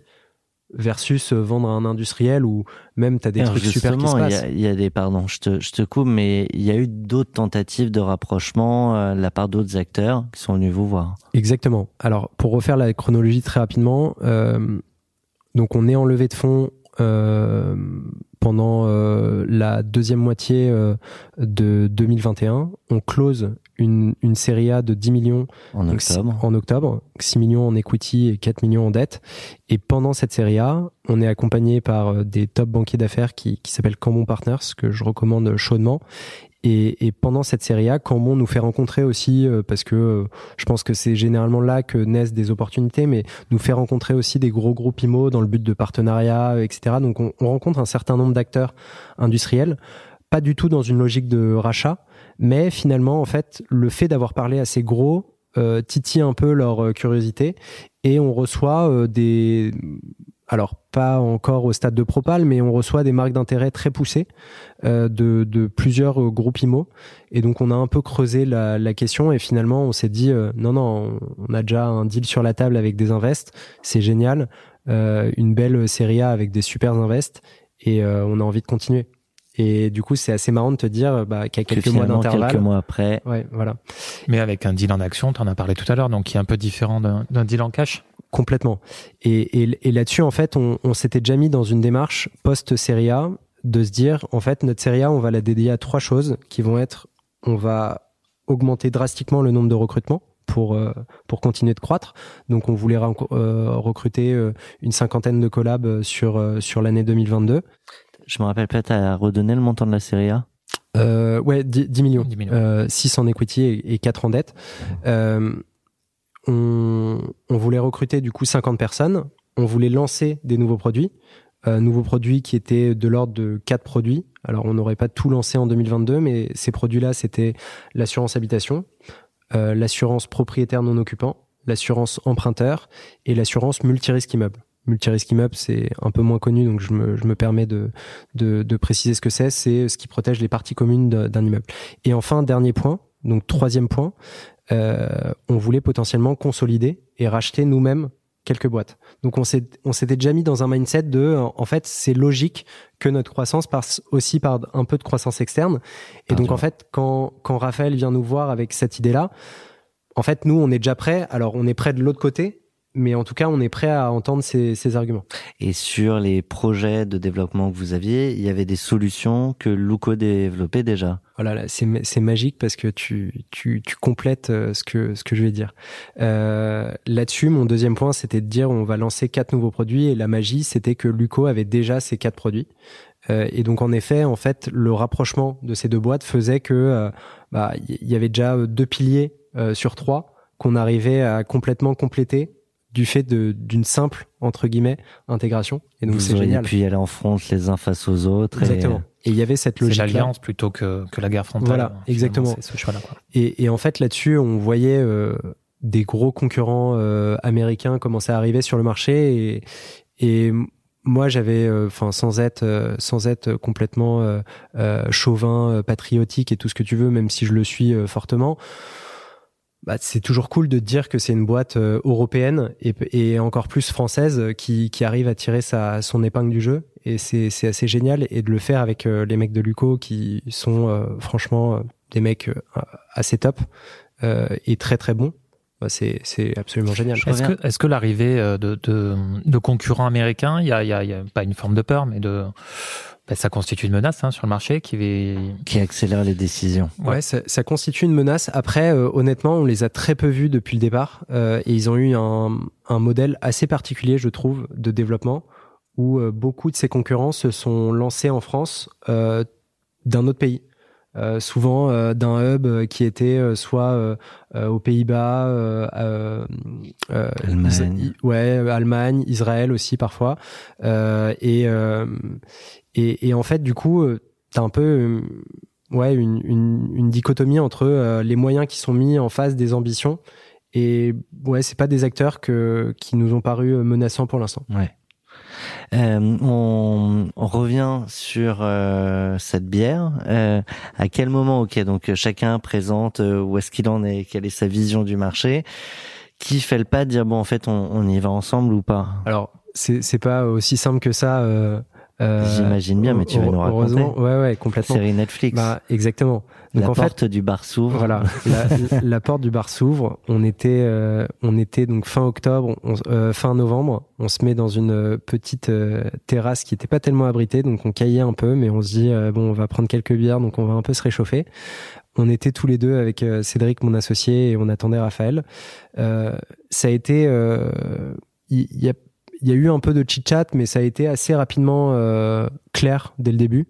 versus euh, vendre à un industriel ou même t'as des Alors, trucs super qui se il y a- il y, a des, pardon, je te, je te coupe, mais il y a eu d'autres tentatives de rapprochement euh, de la part d'autres acteurs qui sont venus vous voir. Exactement. Alors, pour refaire la chronologie très rapidement, euh, donc on est en levée de fonds euh, pendant euh, la deuxième moitié euh, de 2021. On close une, une série A de 10 millions En octobre. si- en octobre, 6 millions en equity et 4 millions en dette. Et pendant cette série A, on est accompagné par des top banquiers d'affaires qui, qui s'appellent Cambon Partners, que je recommande chaudement. Et, et pendant cette série A, Cambon nous fait rencontrer aussi, euh, parce que euh, je pense que c'est généralement là que naissent des opportunités, mais nous fait rencontrer aussi des gros groupes IMO dans le but de partenariat, euh, etc. Donc on, on rencontre un certain nombre d'acteurs industriels, pas du tout dans une logique de rachat, mais finalement, en fait, le fait d'avoir parlé à ces gros euh, titille un peu leur euh, curiosité et on reçoit des alors pas encore au stade de propal mais on reçoit des marques d'intérêt très poussées euh, de, plusieurs euh, groupes IMO et donc on a un peu creusé la, question et finalement on s'est dit euh, non non on, a déjà un deal sur la table avec des invests. C'est génial. Une belle série A avec des super invests et on a envie de continuer et du coup c'est assez marrant de te dire bah, qu'il y a Que quelques mois d'intervalle quelques mois après, ouais voilà Mais avec un deal en action, tu en as parlé tout à l'heure, donc qui est un peu différent d'un d'un deal en cash. Complètement. Et, et, et là-dessus, en fait, on, on s'était déjà mis dans une démarche post-série A de se dire, en fait, notre série A, on va la dédier à trois choses qui vont être, on va augmenter drastiquement le nombre de recrutements pour euh, pour continuer de croître. Donc, on voulait euh, recruter euh, une cinquantaine de collabs sur euh, sur l'année 2022. Je me rappelle pas, t'as redonné le montant de la série A Euh, ouais, 10, 10 millions. 10 millions. Euh, 6 en equity et, et 4 en dette. Euh, on, on voulait recruter du coup 50 personnes. On voulait lancer des nouveaux produits. Euh, nouveaux produits qui étaient de l'ordre de quatre produits. Alors on n'aurait pas tout lancé en 2022, mais ces produits-là, c'était l'assurance habitation, euh, l'assurance propriétaire non occupant, l'assurance emprunteur et l'assurance multirisque immeuble. Multirisque immeuble, c'est un peu moins connu, donc je me, je me permets de, de, de préciser ce que c'est. C'est ce qui protège les parties communes d'un immeuble. Et enfin, dernier point, donc troisième point, euh, on voulait potentiellement consolider et racheter nous-mêmes quelques boîtes. Donc on s'est- on s'était déjà mis dans un mindset de, en fait, c'est logique que notre croissance passe aussi par un peu de croissance externe. Et donc en fait, quand, quand Raphaël vient nous voir avec cette idée-là, en fait, nous, on est déjà prêt. Alors on est prêt de l'autre côté, mais en tout cas, on est prêt à entendre ces, ces arguments. Et sur les projets de développement que vous aviez, il y avait des solutions que Luco développait déjà. Voilà, là, c'est ma- c'est magique parce que tu, tu, tu complètes euh, ce que, ce que je vais dire. Euh, Là-dessus, mon deuxième point, c'était de dire on va lancer quatre nouveaux produits et la magie, c'était que Luco avait déjà ces quatre produits. Euh, et donc, en effet, en fait, le rapprochement de ces deux boîtes faisait que euh, bah, il y y avait déjà euh, deux piliers euh, sur trois qu'on arrivait à complètement compléter du fait de- d'une simple entre guillemets intégration. Et donc, c'est génial. pu y aller en front les uns face aux autres. et- Exactement. Et il y avait cette C'est logique. l'alliance plutôt que, que la guerre frontale. Voilà, exactement. C'est ce choix-là. quoi. Et, et en fait, là-dessus, on voyait euh, des gros concurrents euh, américains commencer à arriver sur le marché. Et, et moi, j'avais, euh, enfin, sans être, euh, sans être complètement euh, euh, chauvin, euh, patriotique et tout ce que tu veux, même si je le suis euh, fortement. Bah, c'est toujours cool de dire que c'est une boîte euh, européenne et, et encore plus française euh, qui, qui arrive à tirer sa, son épingle du jeu. Et c'est c'est assez génial. Et de le faire avec euh, les mecs de Luco qui sont euh, franchement des mecs assez top euh, et très très bons. Bah, c'est c'est absolument génial. Est-ce que, est-ce que l'arrivée de, de, de concurrents américains, il y a, il y, a, il y a pas une forme de peur, mais de, ça constitue une menace hein, sur le marché qui accélère les décisions. Ouais, ça, ça constitue une menace. Après, euh, honnêtement, on les a très peu vus depuis le départ euh, et ils ont eu un, un modèle assez particulier, je trouve, de développement où euh, beaucoup de ces concurrents se sont lancés en France euh, d'un autre pays. Euh, souvent euh, d'un hub euh, qui était euh, soit euh, euh, aux Pays-Bas, euh, euh, euh, Allemagne. Is- ouais, Allemagne, Israël aussi parfois, Euh, et, euh, et et en fait du coup euh, t'as un peu euh, ouais une, une, une dichotomie entre euh, les moyens qui sont mis en face des ambitions et ouais c'est pas des acteurs que qui nous ont paru menaçants pour l'instant. Ouais. Euh, on, on revient sur euh, cette bière. Euh, à quel moment, ok, donc chacun présente où est-ce qu'il en est, quelle est sa vision du marché. Qui fait le pas de dire bon en fait on, on y va ensemble ou pas? Alors c'est c'est pas aussi simple que ça. Euh, J'imagine bien, mais tu vas nous raconter. Heureusement, ouais ouais complètement. Série Netflix. Bah exactement. Donc la en fait porte du bar s'ouvre. Voilà, la, la porte du bar s'ouvre. On était, euh, on était donc fin octobre, on- euh, fin novembre. On se met dans une euh, petite euh, terrasse qui était pas tellement abritée, donc on caillait un peu, mais on se dit bon, on va prendre quelques bières, donc on va un peu se réchauffer. On était tous les deux avec Cédric, mon associé, et on attendait Raphaël. Euh, ça a été, euh, il il y, a, il y a eu un peu de chit chat, mais ça a été assez rapidement euh, clair dès le début.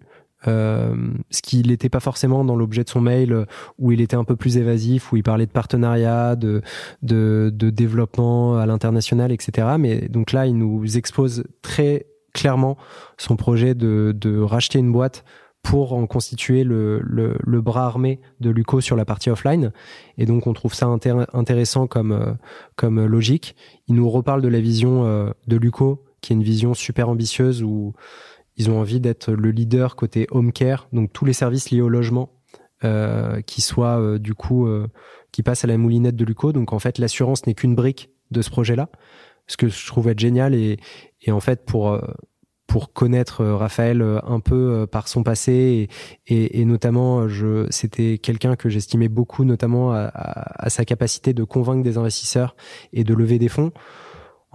Euh, ce qui n'était pas forcément dans l'objet de son mail euh, où il était un peu plus évasif, où il parlait de partenariat, de, de, de développement à l'international, etc. Mais donc là, il nous expose très clairement son projet de, de racheter une boîte pour en constituer le, le, le bras armé de Luco sur la partie offline. Et donc, on trouve ça intér- intéressant comme, euh, comme logique. Il nous reparle de la vision euh, de Luco, qui est une vision super ambitieuse où ils ont envie d'être le leader côté home care, donc tous les services liés au logement, euh, qui soient euh, du coup, qui passent à la moulinette de Luco. Donc en fait, l'assurance n'est qu'une brique de ce projet-là, ce que je trouve être génial. Et, et en fait, pour pour connaître euh, Raphaël euh, un peu euh, par son passé et, notamment, c'était quelqu'un que j'estimais beaucoup, notamment à, sa capacité de convaincre des investisseurs et de lever des fonds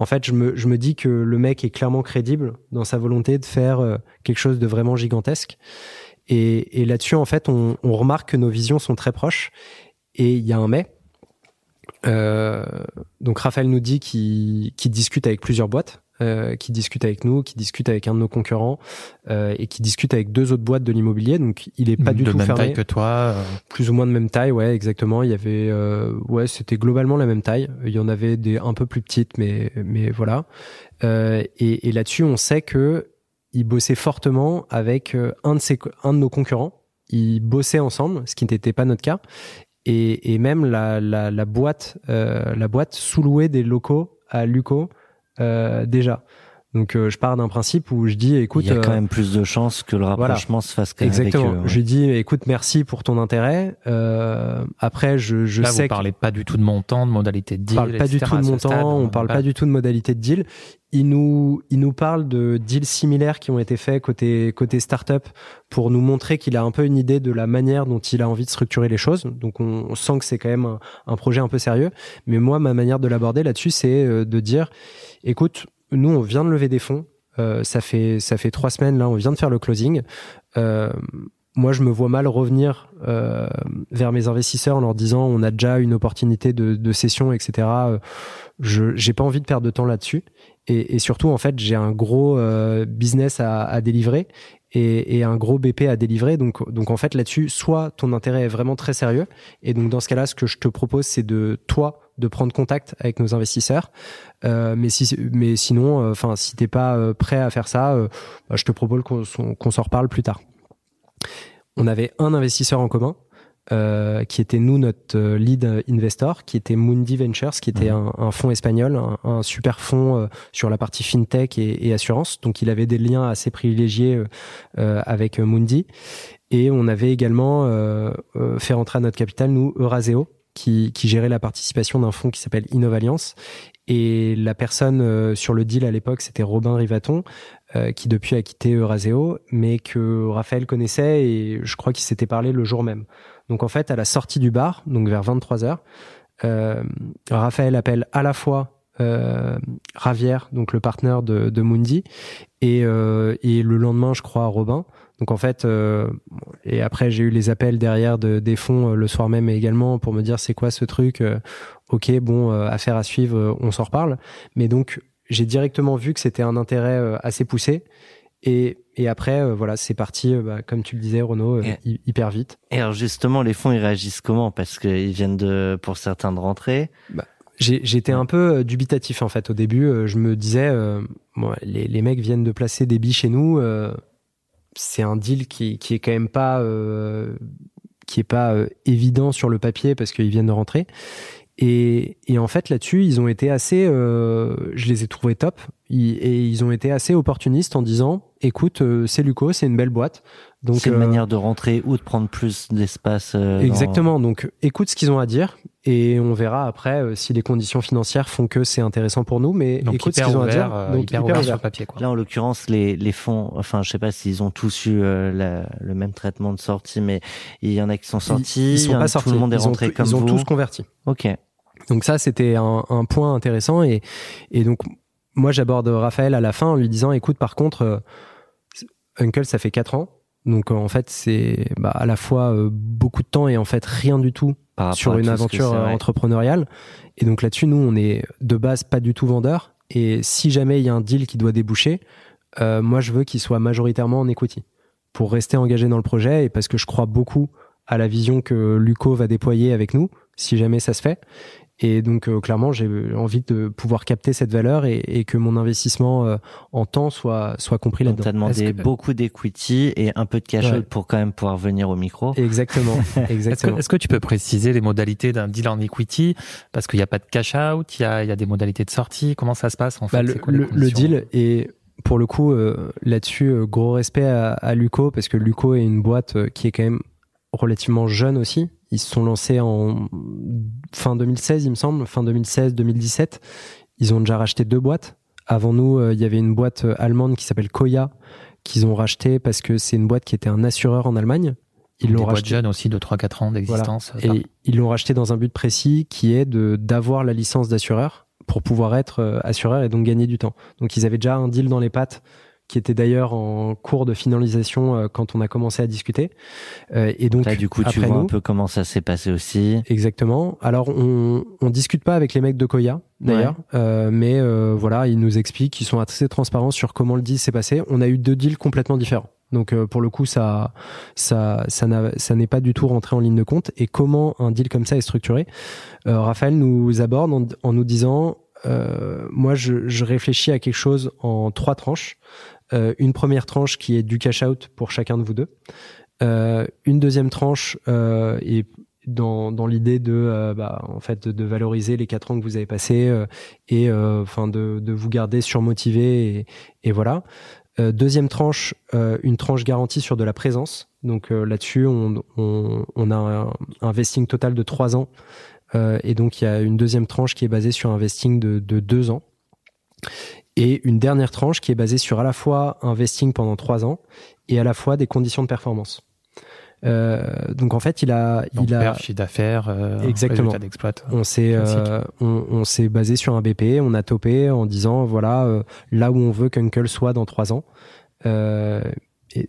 en fait, je me, dis que le mec est clairement crédible dans sa volonté de faire quelque chose de vraiment gigantesque. Et, là-dessus, en fait, on, remarque que nos visions sont très proches. Et il y a un mais. Donc Raphaël nous dit qu'il discute avec plusieurs boîtes. Euh, qui discute avec nous, qui discute avec un de nos concurrents euh, et qui discute avec deux autres boîtes de l'immobilier. Donc il est pas du de tout même fermé. taille que toi. euh, Plus ou moins de même taille, ouais, exactement. Il y avait, euh, ouais, c'était globalement la même taille. Il y en avait des un peu plus petites, mais mais voilà. Euh, et et là-dessus, on sait que il bossait fortement avec un de ses un de nos concurrents. Ils bossaient ensemble, ce qui n'était pas notre cas. Et, et même la, la, la boîte, euh, la boîte sous-louait des locaux à Luco déjà. Donc euh, je pars d'un principe où je dis, écoute, Il y a quand euh, même plus de chances que le voilà. rapprochement se fasse quand même Exactement. avec eux. ouais. Je lui dis, écoute, merci pour ton intérêt. Euh, après, je, je là, sais vous parlez pas du tout de montant, de modalité de deal. parle pas du tout de montant, stade. on parle pas du tout de modalité de deal. Il nous, il nous parle de deals similaires qui ont été faits côté côté startup pour nous montrer qu'il a un peu une idée de la manière dont il a envie de structurer les choses. Donc on, on sent que c'est quand même un, un projet un peu sérieux. Mais moi, ma manière de l'aborder là-dessus, c'est euh, de dire, écoute, nous, on vient de lever des fonds. Euh, ça fait ça fait trois semaines là, on vient de faire le closing. Euh, moi, je me vois mal revenir euh, vers mes investisseurs en leur disant on a déjà une opportunité de, de session, etc. Je j'ai pas envie de perdre de temps là-dessus. Et, et surtout, en fait, j'ai un gros business à, à délivrer et, et un gros BP à délivrer. Donc, donc en fait, là-dessus, soit ton intérêt est vraiment très sérieux. Et donc, dans ce cas-là, ce que je te propose, c'est de toi de prendre contact avec nos investisseurs. Euh, mais si, mais sinon, enfin, si t'es pas euh, prêt à faire ça, euh, bah, je te propose qu'on qu'on s'en reparle plus tard. On avait un investisseur en commun. Euh, qui était nous notre euh, lead investor, qui était Mundi Ventures, qui était un, un fonds espagnol, un, un super fonds euh, sur la partie fintech et, et assurance. Donc il avait des liens assez privilégiés euh, euh, avec euh, Mundi. Et on avait également euh, euh, fait rentrer à notre capital nous Euraseo, qui, qui gérait la participation d'un fonds qui s'appelle Innovalliance. Et la personne euh, sur le deal à l'époque, c'était Robin Rivaton, euh, qui depuis a quitté Euraseo, mais que Raphaël connaissait et je crois qu'il s'était parlé le jour même. Donc en fait, à la sortie du bar, donc vers 23 heures, euh, Raphaël appelle à la fois euh, donc le partenaire de, de Mundi, et, euh, et le lendemain, je crois, Robin. Donc en fait, euh, et après j'ai eu les appels derrière de, des fonds euh, le soir même également pour me dire c'est quoi ce truc. ok, bon, affaire à suivre, on s'en reparle. Mais donc j'ai directement vu que c'était un intérêt assez poussé. Et, et après, euh, voilà, c'est parti, euh, bah, comme tu le disais, Renaud, euh, Et- hyper vite. Et alors justement, les fonds, ils réagissent comment? Parce qu'ils viennent de, pour certains de rentrer. J'ai- J'étais un peu dubitatif en fait au début. Je me disais, bon, les, les mecs viennent de placer des billes chez nous. c'est un deal qui, qui est quand même pas euh, qui est pas évident sur le papier parce qu'ils viennent de rentrer. Et, et en fait là-dessus, ils ont été assez, euh, je les ai trouvés top. Et ils ont été assez opportunistes en disant, écoute, euh, c'est Luco, c'est une belle boîte. Donc C'est une euh, manière de rentrer ou de prendre plus d'espace. euh, dans- Exactement. Donc, écoute ce qu'ils ont à dire et on verra après euh, si les conditions financières font que c'est intéressant pour nous. Mais Donc écoute ce qu'ils ont à dire. Donc, hyper hyper ouvert ouvert. sur papier. Quoi. Là, en l'occurrence, les, les fonds, enfin, je sais pas s'ils ont tous eu euh, la- le même traitement de sortie, mais il y en a qui sont sortis. Ils, ils sont il y en a- pas sortis. Tout le monde est ils ont, rentré tous- comme ils ont tous converti. Ok. Donc ça, c'était un, un point intéressant. Et, et donc, moi, j'aborde Raphaël à la fin en lui disant, écoute, par contre, euh, Uncle, ça fait quatre ans. Donc, euh, en fait, c'est bah, à la fois euh, beaucoup de temps et en fait rien du tout Par sur une aventure entrepreneuriale. Et donc là-dessus, nous, on est de base pas du tout vendeur. Et si jamais il y a un deal qui doit déboucher, moi, je veux qu'il soit majoritairement en equity pour rester engagé dans le projet et parce que je crois beaucoup à la vision que Luco va déployer avec nous, si jamais ça se fait. Et donc, euh, clairement, j'ai envie de pouvoir capter cette valeur et, et que mon investissement euh, en temps soit, soit compris Donc, t'as là-dedans. demandé que- beaucoup d'equity et un peu de cash Ouais. out pour quand même pouvoir venir au micro. Exactement, Est-ce que, exactement. est-ce que tu peux préciser les modalités d'un deal en equity? Parce qu'il n'y a pas de cash out, il y a, il y a des modalités de sortie. Comment ça se passe en fait? Bah, le, C'est quoi les le- le deal est pour le coup euh, là-dessus euh, gros respect à, à Luco parce que Luco est une boîte euh, qui est quand même relativement jeune aussi. Ils se sont lancés en fin 2016, il me semble, fin 2016-2017. Ils ont déjà racheté deux boîtes. Avant nous, euh, il y avait une boîte euh, allemande qui s'appelle Koya qu'ils ont racheté parce que c'est une boîte qui était un assureur en Allemagne. Ils l'ont racheté. jeunes aussi de 3-4 ans d'existence. Et ils l'ont racheté dans un but précis qui est de d'avoir la licence d'assureur pour pouvoir être euh, assureur et donc gagner du temps. Donc ils avaient déjà un deal dans les pattes qui était d'ailleurs en cours de finalisation euh, quand on a commencé à discuter. Euh, et donc Là, du coup, tu vois nous, un peu comment ça s'est passé aussi. Exactement. Alors, on, on discute pas avec les mecs de Koya, d'ailleurs, euh, mais euh, voilà, ils nous expliquent qu'ils sont assez transparents sur comment le deal s'est passé. On a eu deux deals complètement différents. Donc, euh, pour le coup, ça, ça, ça n'a- ça n'est pas du tout rentré en ligne de compte. Et comment un deal comme ça est structuré Euh, Raphaël nous aborde en, en nous disant, euh, moi, je, je réfléchis à quelque chose en trois tranches. Euh, une première tranche qui est du cash out pour chacun de vous deux. Euh, une deuxième tranche euh, est dans, dans l'idée de bah, en fait de, valoriser les quatre ans que vous avez passés et enfin de, de vous garder surmotivé et, voilà. Deuxième tranche, une tranche garantie sur de la présence. Donc là-dessus, on, on, a un, un vesting total de trois ans. Et donc il y a une deuxième tranche qui est basée sur un vesting de, de deux ans. Et une dernière tranche qui est basée sur à la fois un vesting pendant trois ans et à la fois des conditions de performance. Euh, donc en fait, il a, Donc, il a, chiffre d'affaires, euh, Exactement. d'exploit. on s'est, euh, on, on s'est basé sur un BP, on a topé en disant voilà euh, là où on veut qu'Uncle soit dans trois ans.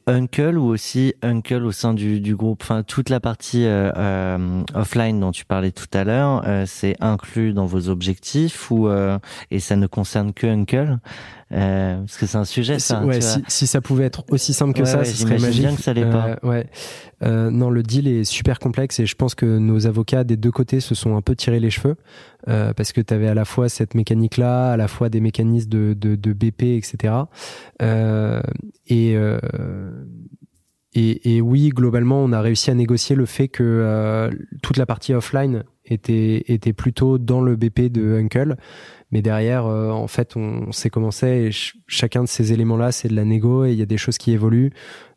Uncle ou aussi Uncle au sein du, du groupe. Enfin, toute la partie euh, euh, offline dont tu parlais tout à l'heure, euh, c'est inclus dans vos objectifs ou euh, et ça ne concerne que Uncle? Euh, parce que c'est un sujet ça. si, ouais, tu vois. si, si ça pouvait être aussi simple que Ouais, ça, ouais, ce serait magique. bien que ça l'est pas. Euh, ouais. Euh, non, le deal est super complexe et je pense que nos avocats des deux côtés se sont un peu tirés les cheveux euh, parce que tu avais à la fois cette mécanique-là, à la fois des mécanismes de, de, de BP, etc. Euh, et, euh, et, et oui, globalement, on a réussi à négocier le fait que euh, toute la partie offline était, était plutôt dans le BP de Uncle. Mais derrière, euh, en fait, on, on sait comment c'est et ch- chacun de ces éléments-là, c'est de la négo et il y a des choses qui évoluent.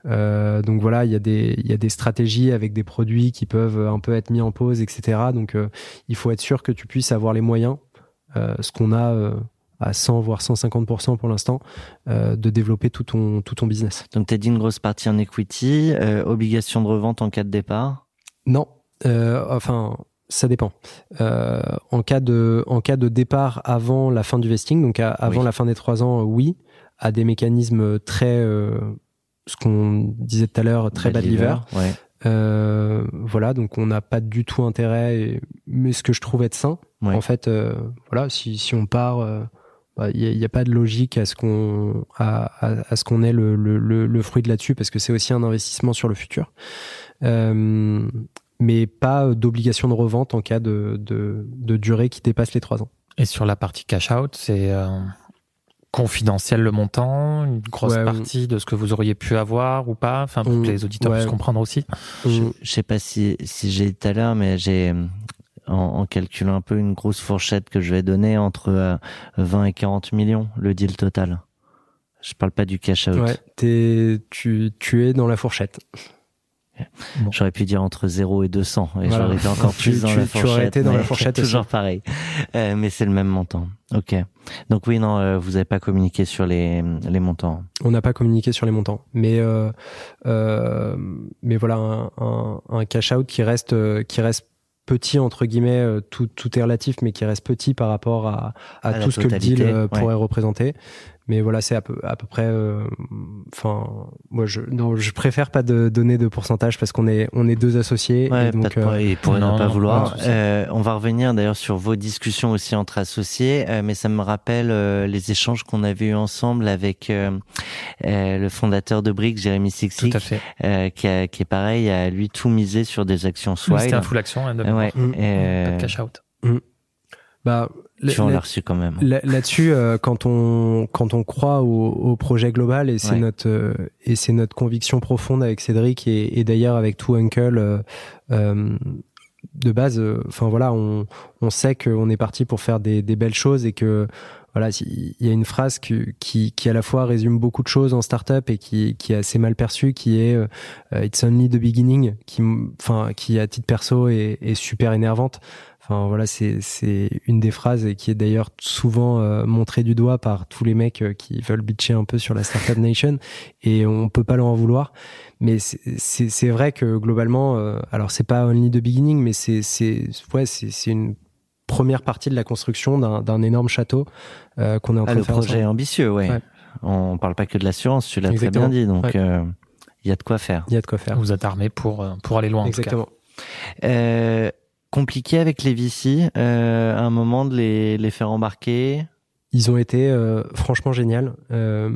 Euh, donc voilà, il y a des il y a des stratégies avec des produits qui peuvent un peu être mis en pause, etc. Donc euh, il faut être sûr que tu puisses avoir les moyens, ce qu'on a à 100 voire 150% pour l'instant, euh, de développer tout ton tout ton business. Donc t'as dit une grosse partie en equity, euh, obligation de revente en cas de départ? Non, euh, enfin ça dépend. Euh, en cas de en cas de départ avant la fin du vesting, donc à- avant Oui. la fin des trois ans, euh, oui, à des mécanismes très euh, ce qu'on disait tout à l'heure, très bad liver. Ouais. Euh, voilà, donc on n'a pas du tout intérêt, et- mais ce que je trouve être sain, Ouais. en fait, voilà, si, si on part, bah, il n'y a, pas de logique à ce qu'on à, à- à ce qu'on ait le, le, le, le fruit de là-dessus, parce que c'est aussi un investissement sur le futur. Euh, mais pas d'obligation de revente en cas de, de, de durée qui dépasse les trois ans. Et sur la partie cash out, c'est euh, confidentiel le montant, une grosse Ouais, on- partie de ce que vous auriez pu avoir ou pas, enfin pour On- que les auditeurs ouais. puissent comprendre aussi. Je, On- je sais pas si, si j'ai dit tout à l'heure, mais j'ai, euh, en, en calculant un peu une grosse fourchette que je vais donner entre euh, 20 et 40 millions, le deal total. Je parle pas du cash out. ouais, t'es- tu, tu es dans la fourchette. J'aurais pu dire entre 0 et 200 et Voilà. j'aurais été encore Tu- plus dans tu- la tu fourchette. aurais été dans la fourchette aussi. Toujours pareil. Euh, mais c'est le même montant. Ok. Donc oui, non, euh, vous avez pas communiqué sur les, les montants. On n'a pas communiqué sur les montants, mais euh, mais voilà un, un, un cash out qui reste qui reste petit entre guillemets tout tout est relatif mais qui reste petit par rapport à, à, À la tout ce que le deal ouais. pourrait représenter. Mais voilà, c'est à peu à peu près. euh, Enfin, moi je non, je préfère pas de donner de pourcentage parce qu'on est on est deux associés Ouais, et donc euh, il pourrait non, ne pas non, vouloir. Euh, on va revenir d'ailleurs sur vos discussions aussi entre associés, euh, mais ça me rappelle euh, les échanges qu'on avait eu ensemble avec euh, euh, le fondateur de Brick, Jérémy Tout Sixik, à fait. euh, qui, a, qui est pareil, a lui tout misé sur des actions Swile. C'était un full action, hein, de ouais, Mm. euh, pas de cash out. bah tu en là- as reçu quand même. Là- Là-dessus, euh, quand on quand on croit au, au projet global et c'est Ouais. notre euh, et c'est notre conviction profonde avec Cédric et, et d'ailleurs avec tout Uncle euh, euh, de base. euh, Enfin voilà, on on sait qu'on est parti pour faire des, des belles choses et que voilà, il y a une phrase qui, qui qui à la fois résume beaucoup de choses en startup et qui qui est assez mal perçue, qui est euh, It's only the beginning, qui enfin qui à titre perso est, est super énervante. Enfin voilà, c'est c'est une des phrases et qui est d'ailleurs souvent euh, montrée du doigt par tous les mecs euh, qui veulent bitcher un peu sur la startup nation et on peut pas leur en vouloir. Mais c'est c'est c'est vrai que globalement, euh, alors c'est pas only the beginning, mais c'est c'est ouais c'est c'est une première partie de la construction d'un d'un énorme château euh, qu'on est en train Ah, le de faire projet est ensemble. ambitieux, ouais. Ouais. On parle pas que de l'assurance, tu l'as très bien dit. Donc, Ouais. euh, il y a de quoi faire. Il y a de quoi faire. Vous êtes armé pour, pour aller loin. en tout cas. Exactement. Euh, compliqué avec les VC, euh, à un moment de les, les faire embarquer? Ils ont été euh, franchement génial euh,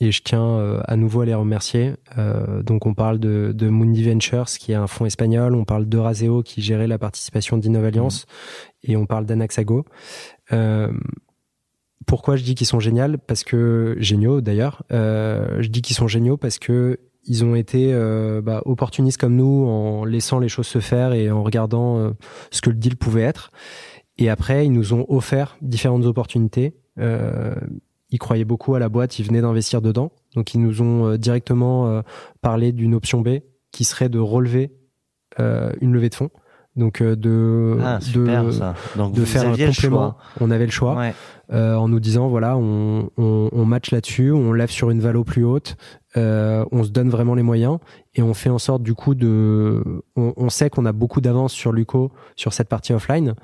et je tiens euh, à nouveau à les remercier. Euh, donc on parle de, de Mundi Ventures qui est un fonds espagnol, on parle d'Euraseo qui gérait la participation d'Innovalliance et on parle d'Anaxago. Euh, pourquoi je dis qu'ils sont géniaux? Parce que géniaux d'ailleurs. Euh, je dis qu'ils sont géniaux parce que ils ont été euh, bah, opportunistes comme nous en laissant les choses se faire et en regardant euh, ce que le deal pouvait être. Et après, ils nous ont offert différentes opportunités. Euh, ils croyaient beaucoup à la boîte, ils venaient d'investir dedans. Donc, ils nous ont directement parlé d'une option B qui serait de relever une levée de fonds. Donc, de, Ah, super de, ça. Donc, de vous faire un complément. On avait le choix Ouais. euh, en nous disant voilà, on, on, on match là-dessus, on lève sur une valo plus haute, euh, on se donne vraiment les moyens et on fait en sorte du coup de. On, on sait qu'on a beaucoup d'avance sur Luco sur cette partie offline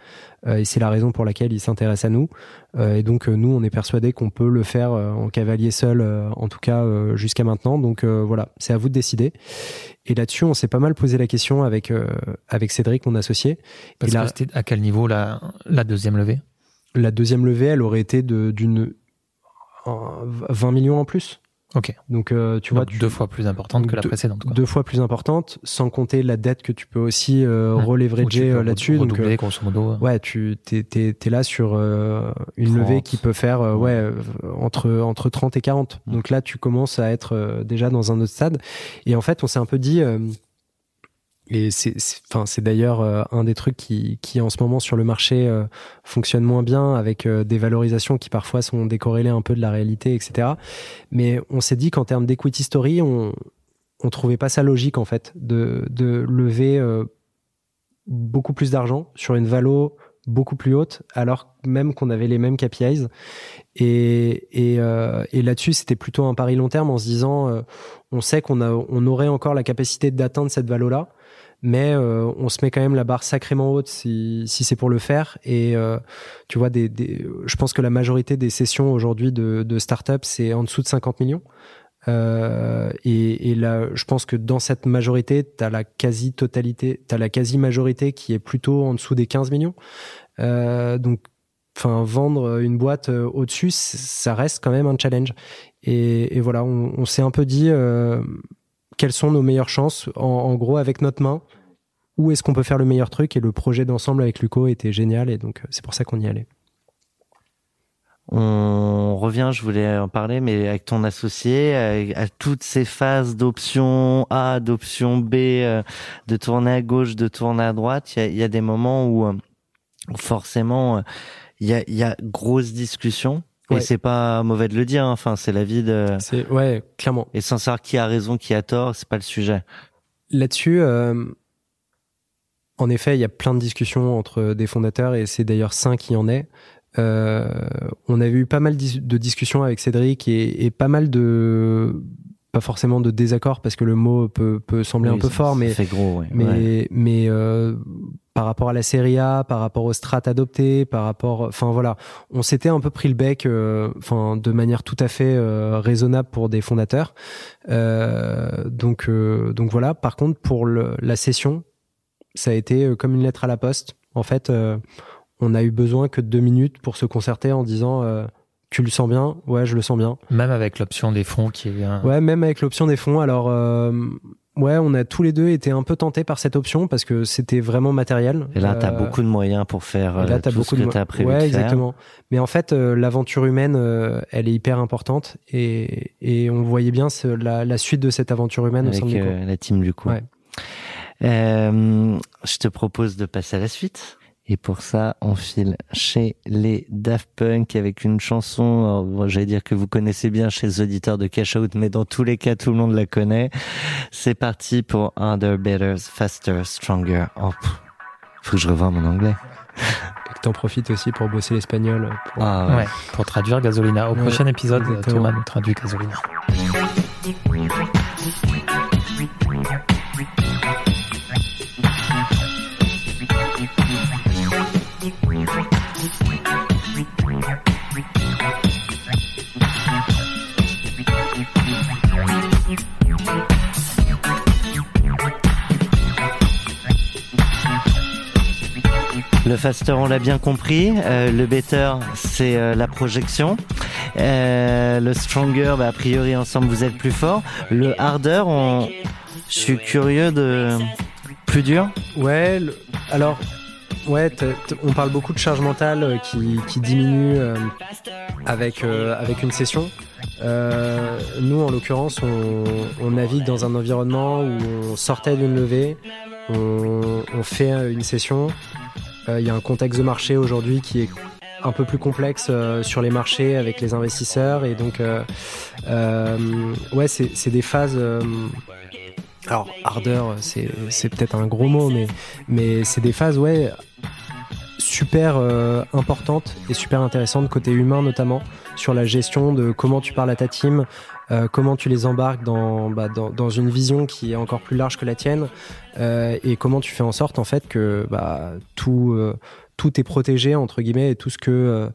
euh, et c'est la raison pour laquelle il s'intéresse à nous. Euh, et donc nous, on est persuadé qu'on peut le faire en cavalier seul, en tout cas jusqu'à maintenant. Donc voilà, c'est à vous de décider. Et là-dessus, on s'est pas mal posé la question avec avec Cédric, mon associé. Parce Et là- que c'était à quel niveau la, la deuxième levée? La deuxième levée, elle aurait été de- d'une en 20 millions en plus. Ok. Donc euh, tu vois, Donc tu- deux fois plus importante que la deux- précédente. Quoi. deux fois plus importante, sans compter la dette que tu peux aussi euh, Mmh. Releverager là-dessus. Donc euh, grosso modo. ouais, tu t'es, t'es, t'es là sur euh, une 30. levée qui peut faire euh, Ouais. entre entre 30 et 40. Mmh. Donc là, tu commences à être euh, déjà dans un autre stade. Et en fait, on s'est un peu dit. Et c'est, c'est- enfin, c'est d'ailleurs euh, un des trucs qui, qui en ce moment sur le marché euh, fonctionne moins bien avec euh, des valorisations qui parfois sont décorrélées un peu de la réalité, etc. Mais on s'est dit qu'en termes d'equity story, on on trouvait pas ça logique en fait de, de lever euh, beaucoup plus d'argent sur une valo beaucoup plus haute, alors même qu'on avait les mêmes KPIs. Et, et, euh, et là-dessus, c'était plutôt un pari long terme en se disant, euh, on sait qu'on a, on aurait encore la capacité d'atteindre cette valo-là, mais euh, on se met quand même la barre sacrément haute si, si c'est pour le faire. Et tu vois, des, je pense que la majorité des sessions aujourd'hui de, de start-up, c'est en dessous de 50 millions. Euh, et, et là, je pense que dans cette majorité, tu as la quasi-totalité, tu la quasi-majorité qui est plutôt en dessous des 15 millions. Euh, donc, enfin, vendre une boîte euh, au-dessus, ça reste quand même un challenge. Et, et voilà, on, on s'est un peu dit euh, quelles sont nos meilleures chances, en, en gros, avec notre main? Où est-ce qu'on peut faire le meilleur truc? Et le projet d'ensemble avec Luco était génial, et donc euh, c'est pour ça qu'on y allait. On revient, je voulais en parler, mais avec ton associé, à, à toutes ces phases d'option A, d'option B, euh, de tourner à gauche, de tourner à droite, il y y a des moments où, euh, où forcément euh, il y a, y a grosse discussion. Et Ouais. c'est pas mauvais de le dire, hein. enfin c'est la vie de... C'est ouais, clairement. Et sans savoir qui a raison, qui a tort, c'est pas le sujet. Là-dessus, euh, en effet, il y a plein de discussions entre des fondateurs et c'est d'ailleurs Saint qui en est. Euh, on avait eu pas mal de discussions avec Cédric et, et pas mal de pas forcément de désaccords parce que le mot peut, peut sembler Oui, un peu fort, mais gros, ouais. mais Ouais. mais euh, par rapport à la série A, par rapport aux strates adoptées, par rapport, enfin voilà, on s'était un peu pris le bec, euh, enfin de manière tout à fait euh, raisonnable pour des fondateurs. Euh, donc euh, donc voilà. Par contre, pour le, la session, ça a été comme une lettre à la poste. En fait, euh, on a eu besoin que de deux minutes pour se concerter en disant. euh, tu le sens bien? Ouais, je le sens bien. Même avec l'option des fonds qui est un... Ouais, même avec l'option des fonds. Alors, euh, ouais, on a tous les deux été un peu tentés par cette option parce que c'était vraiment matériel. Et là, tu as Euh, beaucoup de moyens pour faire là, t'as tout beaucoup ce que de as prévu ouais, de faire. exactement. Mais en fait, euh, l'aventure humaine, euh, elle est hyper importante et, et on voyait bien ce- la, la suite de cette aventure humaine au avec sein de euh, la team du coup. Ouais. Euh, je te propose de passer à la suite. Et pour ça, on file chez les Daft Punk avec une chanson, bon, j'allais dire que vous connaissez bien chez les auditeurs de Cash Out, mais dans tous les cas, tout le monde la connaît. C'est parti pour Under, Better, Faster, Stronger. Oh, pff, faut que je revoie mon anglais. Et que t'en profites aussi pour bosser l'espagnol. pour- Ah, ouais. Ouais, pour traduire Gasolina. Au Ouais, prochain épisode. Thomas nous traduit Gasolina. Le faster, on l'a bien compris. Euh, le better, c'est euh, la projection. Euh, le stronger, bah, a priori, ensemble, vous êtes plus fort. Le harder, on... je suis curieux de plus dur. Ouais, alors, ouais, on parle beaucoup de charge mentale qui, diminue avec, avec une session. Nous, en l'occurrence, on, navigue dans un environnement où on sortait d'une levée, on, fait une session. Euh, Il y a un contexte de marché aujourd'hui qui est un peu plus complexe euh, sur les marchés avec les investisseurs et donc euh, euh, ouais c'est des phases alors ardeur c'est peut-être un gros mot mais mais c'est des phases ouais super euh, importantes et super intéressantes côté humain notamment sur la gestion de comment tu parles à ta team euh, comment tu les embarques dans, bah, dans dans une vision qui est encore plus large que la tienne euh, et comment tu fais en sorte en fait que bah, tout euh, tout est protégé entre guillemets et tout ce que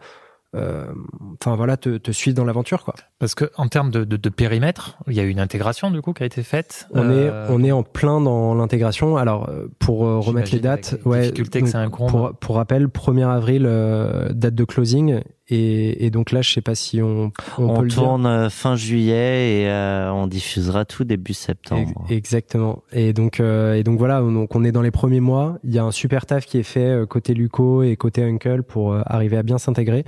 enfin voilà te, te suivre dans l'aventure quoi Parce que en termes de, de, de périmètre, il y a eu une intégration du coup qui a été faite. On, est, on est en plein dans l'intégration. Alors, pour remettre les dates, ouais, que donc, incombe. pour, pour rappel, 1er avril, date de closing. Et, et donc là, je sais pas si on, on, On, peut le dire. tourne euh, fin juillet et euh, on diffusera tout début septembre. Ex- Exactement. Et donc, euh, et donc voilà, donc on est dans les premiers mois. Il y a un super taf qui est fait euh, côté Luco et côté Uncle pour euh, arriver à bien s'intégrer.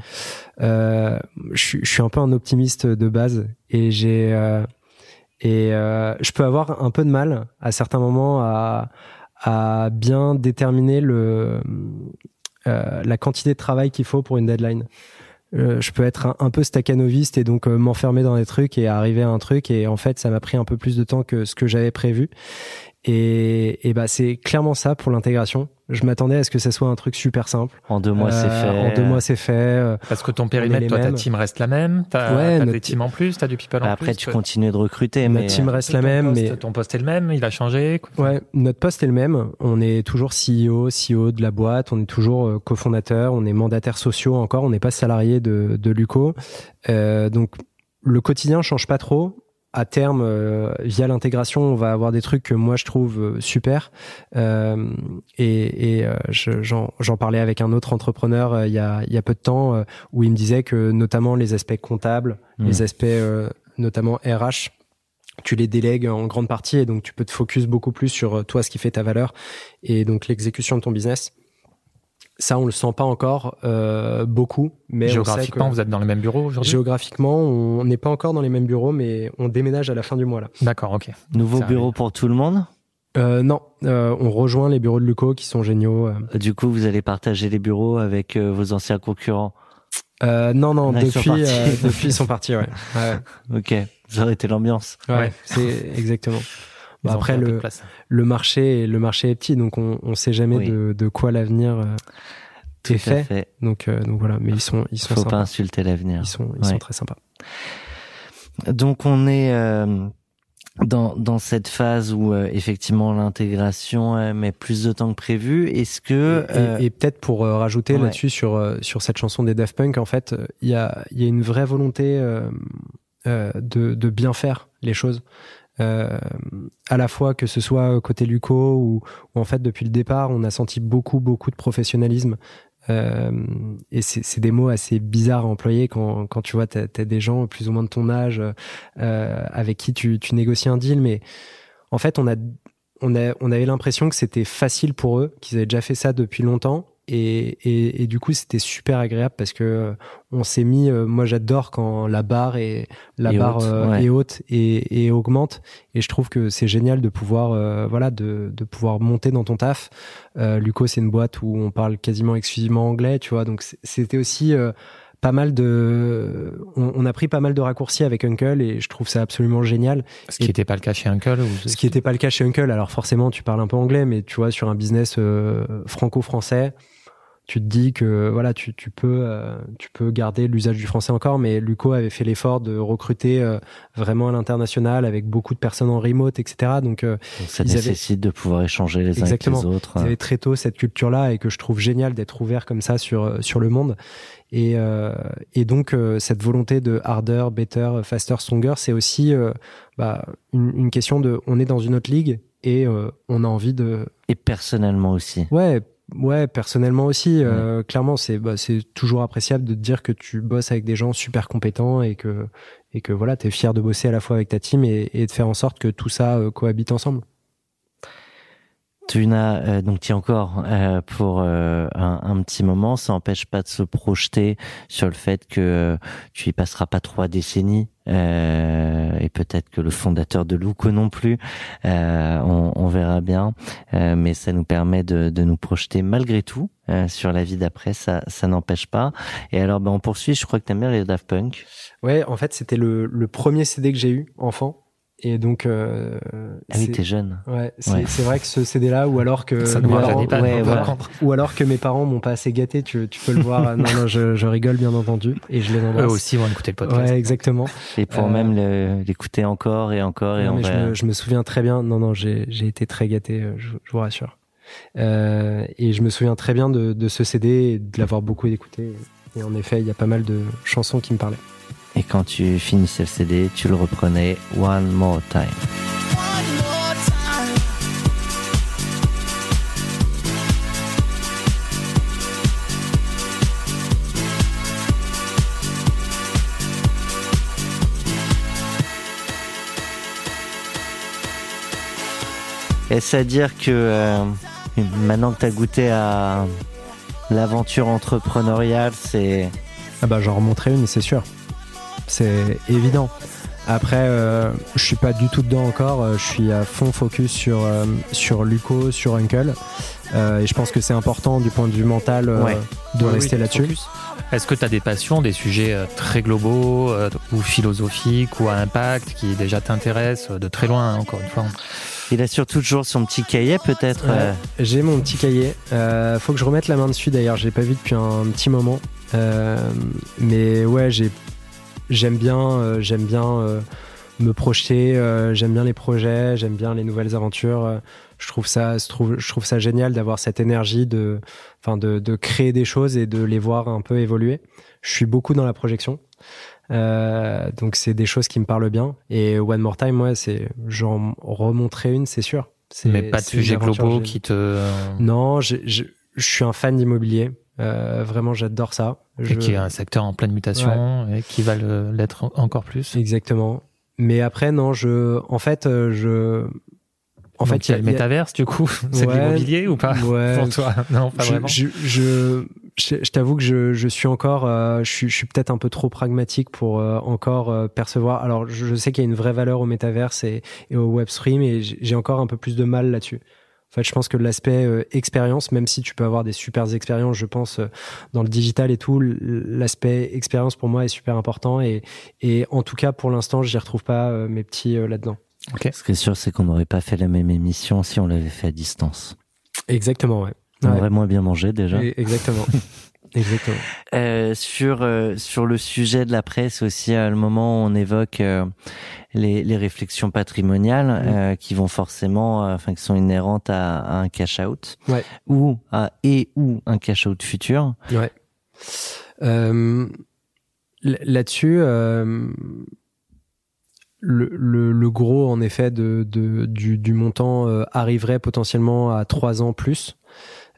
Euh, je, suis- je suis un peu un optimiste de base et j'ai euh, et euh, je peux avoir un peu de mal à certains moments à à bien déterminer le euh, la quantité de travail qu'il faut pour une deadline. Euh, je peux être un, peu staccanoviste et donc euh, m'enfermer dans des trucs et arriver à un truc et en fait ça m'a pris un peu plus de temps que ce que j'avais prévu. Et, et bah c'est clairement ça pour l'intégration je m'attendais à ce que ça soit un truc super simple En deux mois, c'est Euh, fait. en deux mois c'est fait euh, Parce que ton périmètre, toi, ta team reste la même. T'as Ouais, t'as notre des teams en plus, t'as du people en Après, plus. tu continues de recruter, notre mais team euh, reste la Ton même poste- mais Ton poste est le même, il a changé. Ouais, notre poste est le même. On est toujours CEO, CEO de la boîte. On est toujours euh, cofondateur. On est mandataires sociaux encore. On n'est pas salarié de, de Luco. Euh, donc le quotidien change pas trop. À terme, euh, via l'intégration, on va avoir des trucs que moi je trouve euh, super. Euh, et et euh, je- j'en parlais avec un autre entrepreneur il y a il y a peu de temps où il me disait que notamment les aspects comptables, Mm. les aspects euh, notamment RH, tu les délègues en grande partie et donc tu peux te focus beaucoup plus sur toi ce qui fait ta valeur et donc l'exécution de ton business. Ça, on le sent pas encore euh, beaucoup, mais on sait Géographiquement, que vous êtes dans le même bureau aujourd'hui? Géographiquement, on n'est pas encore dans les mêmes bureaux, mais on déménage à la fin du mois là. D'accord, ok. nouveau Ça bureau arrive. pour tout le monde? Euh, non, euh, on rejoint les bureaux de Luco qui sont géniaux. euh. Du coup, vous allez partager les bureaux avec euh, vos anciens concurrents? Euh, non, non, Là, ils sont depuis, partis. euh, depuis ils sont partis. Ouais, ouais, Ok, ça aurait été l'ambiance. ouais, Ouais. c'est exactement. Bah, après le, le marché, le marché est petit, donc on, on sait jamais Oui. de, de quoi l'avenir euh, est fait. fait. Donc, euh, donc voilà, mais ils sont, ils sont Faut sympas. pas insulter l'avenir. Ils sont, ils Ouais. sont très sympas. Donc on est euh, dans, dans cette phase où euh, effectivement l'intégration euh, met plus de temps que prévu. Est-ce que Et, euh, et peut-être pour rajouter ouais. là-dessus sur euh, sur cette chanson des Daft Punk, en fait, il y a il y a une vraie volonté euh, euh, de de bien faire les choses. Euh, à la fois que ce soit côté Luco ou, ou en fait depuis le départ on a senti beaucoup beaucoup de professionnalisme euh, et c'est des mots assez bizarres à employer quand, quand tu vois t'as as des gens plus ou moins de ton âge euh, avec qui tu, tu négocies un deal mais en fait on a on, a, on avait l'impression que c'était facile pour eux, qu'ils avaient déjà fait ça depuis longtemps. Et, et, et du coup, c'était super agréable parce que euh, on s'est mis. euh, moi, j'adore quand la barre est la Et barre haute, euh, ouais. est haute et, et augmente. Et je trouve que c'est génial de pouvoir, euh, voilà, de, de pouvoir monter dans ton taf. Euh, Luco, c'est une boîte où on parle quasiment exclusivement anglais, tu vois. Donc c'était aussi euh, pas mal de. On, on a pris pas mal de raccourcis avec Uncle et je trouve ça absolument génial. Ce qui n'était pas le cas chez Uncle. ou- Ce qui n'était pas le cas chez Uncle. Alors forcément, tu parles un peu anglais, mais tu vois, sur un business euh, franco-français, tu te dis que voilà, tu, tu peux euh, tu peux garder l'usage du français encore. Mais Luco avait fait l'effort de recruter euh, vraiment à l'international avec beaucoup de personnes en remote, etc. Donc euh, ça avaient- nécessite de pouvoir échanger les uns avec les autres ils avaient très tôt cette culture-là et que je trouve génial d'être ouvert comme ça sur euh, sur le monde. Et, euh, et donc euh, cette volonté de harder, better, faster, stronger, c'est aussi euh, bah, une, une question de on est dans une autre ligue et euh, on a envie de Et personnellement aussi. ouais ouais, personnellement aussi, euh, clairement, c'est bah, c'est toujours appréciable de te dire que tu bosses avec des gens super compétents et que et que voilà, t'es fier de bosser à la fois avec ta team et, et de faire en sorte que tout ça euh, cohabite ensemble. Tu n'as euh, donc tu es encore euh, pour euh, un, un petit moment. Ça n'empêche pas de se projeter sur le fait que tu y passeras pas trois décennies et peut-être que le fondateur de Louko non plus. Euh, on, on verra bien, Euh, mais ça nous permet de, de nous projeter malgré tout euh, sur la vie d'après. Ça, ça n'empêche pas. Et alors, ben, on poursuit. Je crois que t'aimes bien les Daft Punk. Ouais, en fait, c'était le, le premier CD que j'ai eu enfant. Et donc, euh, Ah oui, t'es jeune. Ouais, c'est Ouais. c'est vrai que ce CD-là, ou alors que Ça mes nous parents- pas, ouais, par voilà. ou alors que mes parents m'ont pas assez gâté, tu, tu peux le voir. non, non, je, je rigole bien entendu, et je les Eux embrasse. aussi vont écouter le podcast. Ouais, exactement. Et pour Euh, même l'écouter encore et encore et Non, mais je, me, je me souviens très bien. Non, non, j'ai j'ai été très gâté, euh, je, je vous rassure. Euh, et je me souviens très bien de, de ce CD et de l'avoir beaucoup écouté. Et en effet, il y a pas mal de chansons qui me parlaient. Et quand tu finissais le CD, tu le reprenais one more time. One more time. Est-ce à dire que euh, maintenant que tu as goûté à l'aventure entrepreneuriale, c'est Ah bah j'en remonterai une, c'est sûr. C'est évident. Après, euh, je suis pas du tout dedans encore. euh, Je suis à fond focus sur euh, sur Luco, sur Uncle. Euh, et je pense que c'est important du point de vue mental euh, Ouais. de Oui, rester oui, là-dessus. Est-ce que tu as des passions, des sujets euh, très globaux euh, ou philosophiques ou à impact qui déjà t'intéressent euh, de très loin, hein, encore une fois? Il a surtout toujours son petit cahier peut-être. Ouais. J'ai mon petit cahier. Euh, faut que je remette la main dessus d'ailleurs. Je l'ai pas vu depuis un petit moment. Euh, mais ouais, j'ai j'aime bien euh, j'aime bien euh, me projeter. euh, j'aime bien les projets. J'aime bien les nouvelles aventures. je trouve ça je trouve je trouve ça génial d'avoir cette énergie de enfin de, de créer des choses et de les voir un peu évoluer. Je suis beaucoup dans la projection. Euh, donc c'est des choses qui me parlent bien. Et One More Time, ouais, c'est j'en remonterai une, c'est sûr. Mais pas de sujets globaux qui te. Non, je suis un fan d'immobilier. Euh, vraiment, j'adore ça. Je- Et qui est un secteur en pleine mutation et qui va l'être en- encore plus. Exactement. Mais après, non, je, en fait, euh, je, en Donc, fait, il y a le métaverse, du coup. C'est de Ouais. l'immobilier ou pas Ouais. Pour toi Non, pas je, vraiment. je, je, je, je t'avoue que je, je suis encore, euh, je suis, je suis peut-être un peu trop pragmatique pour euh, encore euh, percevoir. Alors, je, sais qu'il y a une vraie valeur au métaverse et, et au webstream, et j'ai j'ai encore un peu plus de mal là-dessus. En fait, je pense que l'aspect euh, expérience, même si tu peux avoir des super expériences, je pense, euh, dans le digital et tout, l'aspect expérience pour moi est super important. Et, et en tout cas, pour l'instant, j'y retrouve pas euh, mes petits euh, là-dedans. Ce qui est sûr, c'est qu'on n'aurait pas fait la même émission si on l'avait fait à distance. Exactement, ouais. On Ouais. aurait moins bien mangé déjà. Et- Exactement. Exactement. Euh, sur euh, sur le sujet de la presse aussi, à le moment où on évoque euh, les, les réflexions patrimoniales Mm. euh, qui vont forcément, euh, enfin qui sont inhérentes à, à un cash out Ouais. ou à et ou un cash out futur. Ouais. Euh, Là-dessus, euh, le, le, le gros, en effet, de, de, du, du montant euh, arriverait potentiellement à trois ans plus.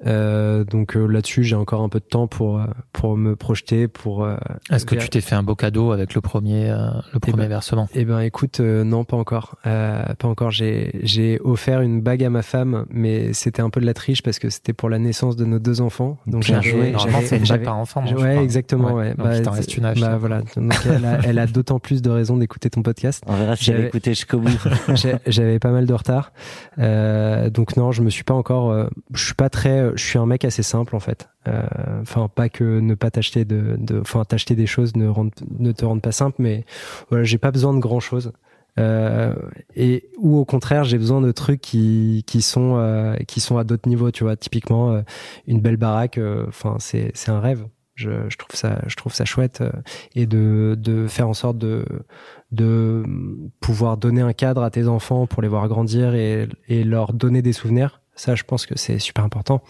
Euh, donc euh, là-dessus, j'ai encore un peu de temps pour euh, pour me projeter, pour. euh, Est-ce que tu t'es fait un beau cadeau avec le premier, euh, le premier ben, versement? Eh ben, écoute, euh, non, pas encore. Euh, pas encore. J'ai j'ai offert une bague à ma femme, mais c'était un peu de la triche parce que c'était pour la naissance de nos deux enfants. Donc j'avais- joué. Normalement, c'est une bague par enfant. non, ouais, exactement. Ouais. Donc, il t'en reste une. Bah voilà. Donc elle a, elle a d'autant plus de raisons d'écouter ton podcast. On verra si elle J'avais- écouté jusqu'au bout. J'ai- J'avais pas mal de retard, euh, donc non, je me suis pas encore. euh, je suis pas très. Je suis un mec assez simple en fait. Euh, Enfin, pas que ne pas t'acheter de, enfin t'acheter des choses ne te rendent pas simple, mais voilà, j'ai pas besoin de grand chose. Euh, et ou au contraire j'ai besoin de trucs qui qui sont euh, qui sont à d'autres niveaux tu vois typiquement euh, une belle baraque enfin c'est c'est un rêve je, je trouve ça je trouve ça chouette et de de faire en sorte de de pouvoir donner un cadre à tes enfants pour les voir grandir et et leur donner des souvenirs ça je pense que c'est super important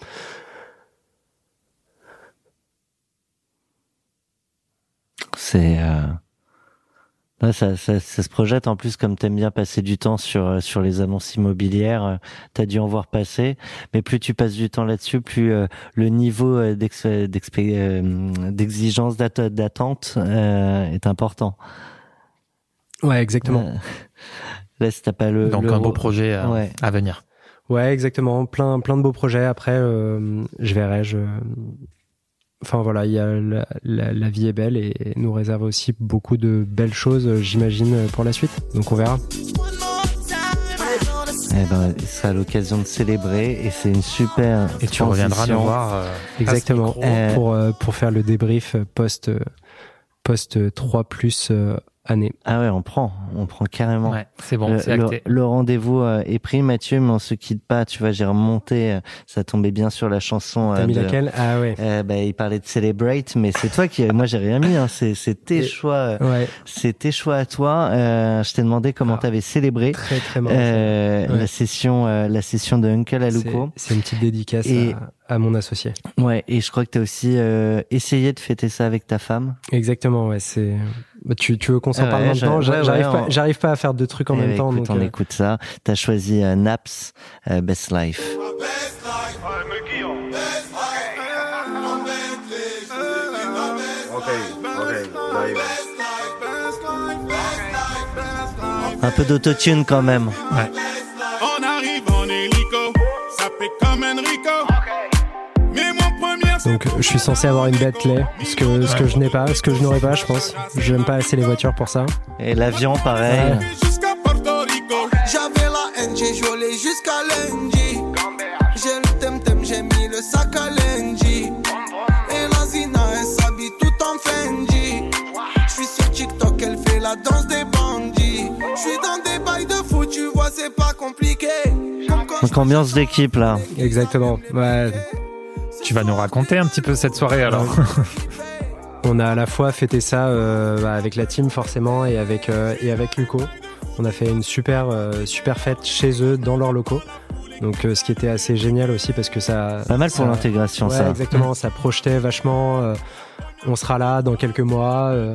C'est euh, Ouais, ça, ça, ça se projette en plus comme t'aimes bien passer du temps sur euh, sur les annonces immobilières, euh, t'as dû en voir passer. Mais plus tu passes du temps là-dessus, plus euh, le niveau d'exigence d'atte- d'attente euh, est important. Ouais, exactement. Euh, Là, si t'as pas le Donc le un beau projet euh, Ouais. à venir. Ouais, exactement. Plein, plein de beaux projets. Après, euh, je verrai. Je... Enfin voilà, il y a la, la, la vie est belle et nous réserve aussi beaucoup de belles choses, j'imagine, pour la suite. Donc on verra. Eh ben, ce sera l'occasion de célébrer et c'est une super. Et tu reviendras nous voir. euh, à ce Exactement. micro. Euh, Pour euh, pour faire le débrief post post 3 plus euh, année. Ah ouais, on prend, on prend carrément. Ouais, c'est bon, le, c'est acté. le rendez-vous euh, est pris, Mathieu, mais on se quitte pas. Tu vois, j'ai remonté, euh, ça tombait bien sur la chanson. T'as euh, mis de- laquelle? Ah ouais. Euh, bah, il parlait de Celebrate, mais c'est toi qui, moi j'ai rien mis. Hein. C'est, c'est tes Et- choix, Ouais. c'est tes choix à toi. Euh, je t'ai demandé comment Ah. t'avais célébré Très très euh, Ouais. la session, euh, la session de Uncle Aluko. C'est c'est une petite dédicace Et- à, à mon associé. Ouais, et je crois que t'as aussi euh, essayé de fêter ça avec ta femme. Exactement, ouais. C'est. Bah, tu, tu veux qu'on s'en Ah parle ouais, maintenant j'a- ouais, J'arrive ouais, pas, on- j'arrive pas à faire deux trucs en Eh même temps. écoute, donc, on euh, écoute ça. T'as choisi euh, Naps, euh, Best Life. Un peu d'autotune quand même. On Donc je suis censé avoir une Bentley, ce que ce que je n'ai pas, ce que je n'aurai pas, je pense. J'aime pas assez les voitures pour ça. Et l'avion, pareil. Ouais. jusqu'à Porto Rico. J'avais la haine, j'ai joué jusqu'à lundi. J'ai le temtem, j'ai mis le sac à lundi. Et la Zina, elle s'habille tout en Fendi. Je suis sur TikTok, elle fait la danse des bandits. Je suis dans des bails de fou, tu vois, c'est pas compliqué. Donc ambiance d'équipe là. Exactement. Ouais. Tu vas nous raconter un petit peu cette soirée alors. On a à la fois fêté ça euh, bah, avec la team forcément et avec euh, et avec Luco. On a fait une super euh, super fête chez eux dans leurs locaux. Donc euh, ce qui était assez génial aussi parce que ça Pas mal pour l'intégration Ouais, ça. exactement. Ça projetait vachement. euh, on sera là dans quelques mois. euh,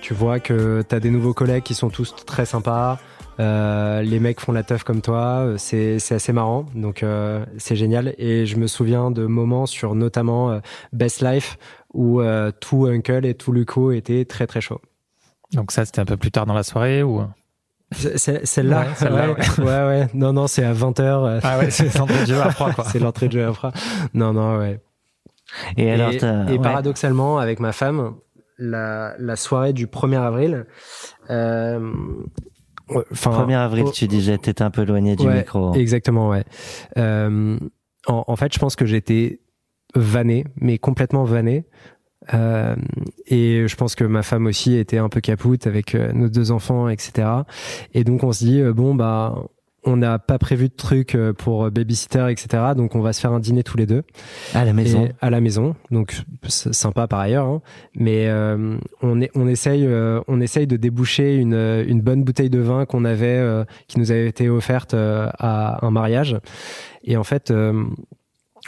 tu vois que t'as des nouveaux collègues qui sont tous très sympas. Euh, les mecs font la teuf comme toi. euh, C'est c'est assez marrant. Donc euh, c'est génial. Et je me souviens de moments sur notamment euh, Best Life où euh, tout Uncle et tout Luco étaient très très chauds. Donc ça, c'était un peu plus tard dans la soirée ou? Celle-là, Ouais, celle-là, ouais, ouais, ouais. Non, non, c'est à 20h. Ah ouais, c'est l'entrée de jeu à froid quoi. c'est l'entrée de jeu après. Non, non, ouais. Et alors et, t'as- et ouais. paradoxalement, avec ma femme, la, la soirée du 1er avril, euh, enfin, 1er avril, oh, tu disais, t'étais un peu éloigné du ouais, micro. Exactement, ouais. Euh, en, en fait, je pense que j'étais vanné, mais complètement vanné. Euh, et je pense que ma femme aussi était un peu capoute avec euh, nos deux enfants, etc. Et donc on se dit euh, bon bah on n'a pas prévu de trucs euh, pour babysitter, etc. Donc on va se faire un dîner tous les deux À la maison. et à la maison. Donc c'est sympa par ailleurs, hein. mais euh, on, est, on essaye, euh, on essaye de déboucher une, euh, une bonne bouteille de vin qu'on avait, euh, qui nous avait été offerte euh, à un mariage. Et en fait, euh,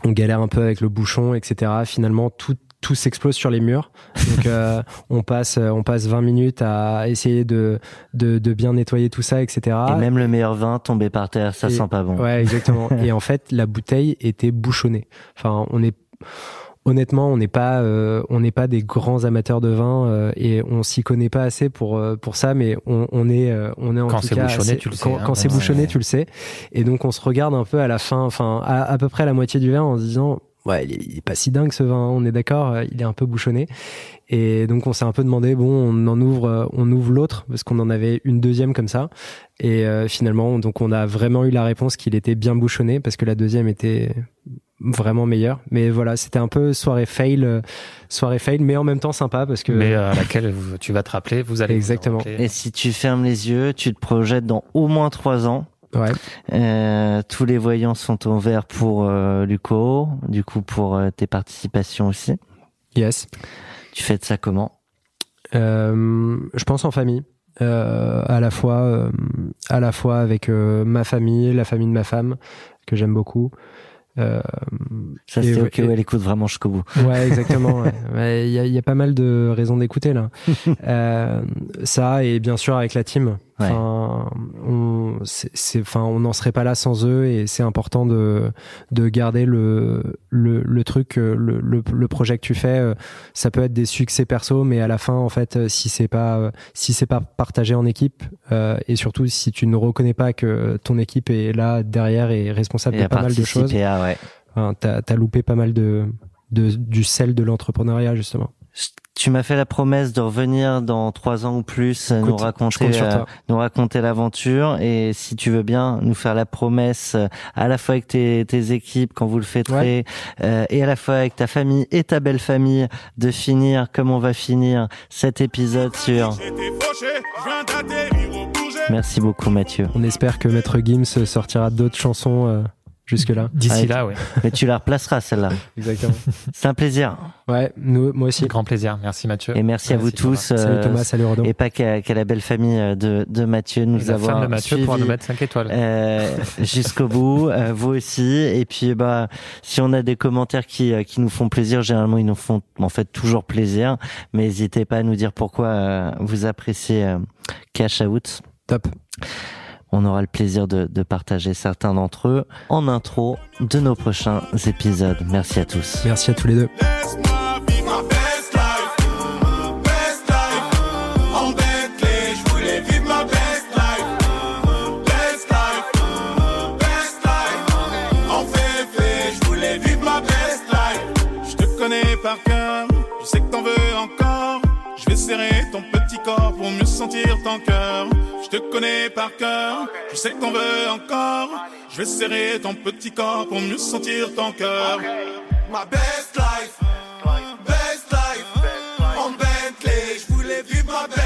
on galère un peu avec le bouchon, etc. Finalement, tout tout s'explose sur les murs. Donc euh, on passe on passe 20 minutes à essayer de de, de bien nettoyer tout ça, etc. Et même le meilleur vin tombé par terre, ça Et- sent pas bon. Ouais, exactement. et en fait, la bouteille était bouchonnée. Enfin, on est honnêtement, on n'est pas euh, on n'est pas des grands amateurs de vin euh, et on s'y connaît pas assez pour euh, pour ça, mais on, on est euh, on est en Quand tout c'est cas bouchonné, assez- tu le sais, Quand, hein, quand c'est ouais. bouchonné, tu le sais. Et donc on se regarde un peu à la fin, enfin à, à peu près à la moitié du verre en se disant. Ouais, il est, pas si dingue ce vin, on est d'accord, euh, il est un peu bouchonné. Et donc on s'est un peu demandé, bon, on en ouvre, euh, on ouvre l'autre parce qu'on en avait une deuxième comme ça. Et euh, finalement, donc on a vraiment eu la réponse qu'il était bien bouchonné parce que la deuxième était vraiment meilleure. Mais voilà, c'était un peu soirée fail, soirée fail, mais en même temps sympa parce que Mais à laquelle vous- tu vas te rappeler, vous allez Exactement. Et si tu fermes les yeux, tu te projettes dans au moins trois ans. Ouais, Euh, tous les voyants sont au vert pour euh, Luco, du coup pour euh, tes participations aussi. yes. Tu fais de ça comment? Euh, je pense en famille. À la fois, à la fois avec ma famille, la famille de ma femme que j'aime beaucoup, Ça, c'est ok, ouais, elle écoute vraiment jusqu'au bout. Ouais, exactement. Ouais, Il y, a, il y a pas mal de raisons d'écouter là. ça et bien sûr avec la team. Ouais. Enfin, on, c'est, c'est- enfin, on n'en serait pas là sans eux et c'est important de de garder le le, le truc, euh, le, le le projet que tu fais. euh, Ça peut être des succès perso, mais à la fin, en fait, euh, si c'est pas si c'est pas partagé en équipe euh, et surtout si tu ne reconnais pas que ton équipe est là derrière et responsable Et de pas mal de choses, ouais. Enfin, t'as as loupé pas mal de, de du sel de l'entrepreneuriat justement. Tu m'as fait la promesse de revenir dans trois ans ou plus, euh, nous raconter, euh, nous raconter l'aventure. Et si tu veux bien nous faire la promesse, euh, à la fois avec tes, tes équipes quand vous le fêterez, euh, et à la fois avec ta famille et ta belle famille, de finir comme on va finir cet épisode sur. Merci beaucoup Mathieu. On espère que Maître Gims sortira d'autres chansons euh, jusque là. D'ici Ouais. là, oui. Mais tu la replaceras celle-là. Exactement. C'est un plaisir. Ouais, nous, moi aussi. Grand plaisir. Merci Mathieu. Et merci à vous Thomas. tous. euh, Salut Thomas, salut Rodon. et pas qu'à la belle famille euh, de, de Mathieu nous la avoir femme de Mathieu pour nous mettre 5 étoiles. Euh, jusqu'au bout, euh, vous aussi. Et puis, bah, si on a des commentaires qui euh, qui nous font plaisir, généralement ils nous font en fait toujours plaisir. Mais n'hésitez pas à nous dire pourquoi euh, vous appréciez euh, Cash Out. Top. On aura le plaisir de, de partager certains d'entre eux en intro de nos prochains épisodes. Merci à tous. Merci à tous les deux. Laisse-moi vivre ma best life. Best life. En Bentley, je voulais vivre ma best life. Best life. Best life. En féfé, je voulais vivre ma best life. Je te connais par cœur, je sais que t'en veux encore. Je vais serrer ton petit corps pour mieux sentir ton cœur. Je te connais par cœur, je sais qu'on veut encore. Je vais serrer ton petit corps pour mieux sentir ton cœur. My best life, best life, en Bentley, je voulais vivre ma best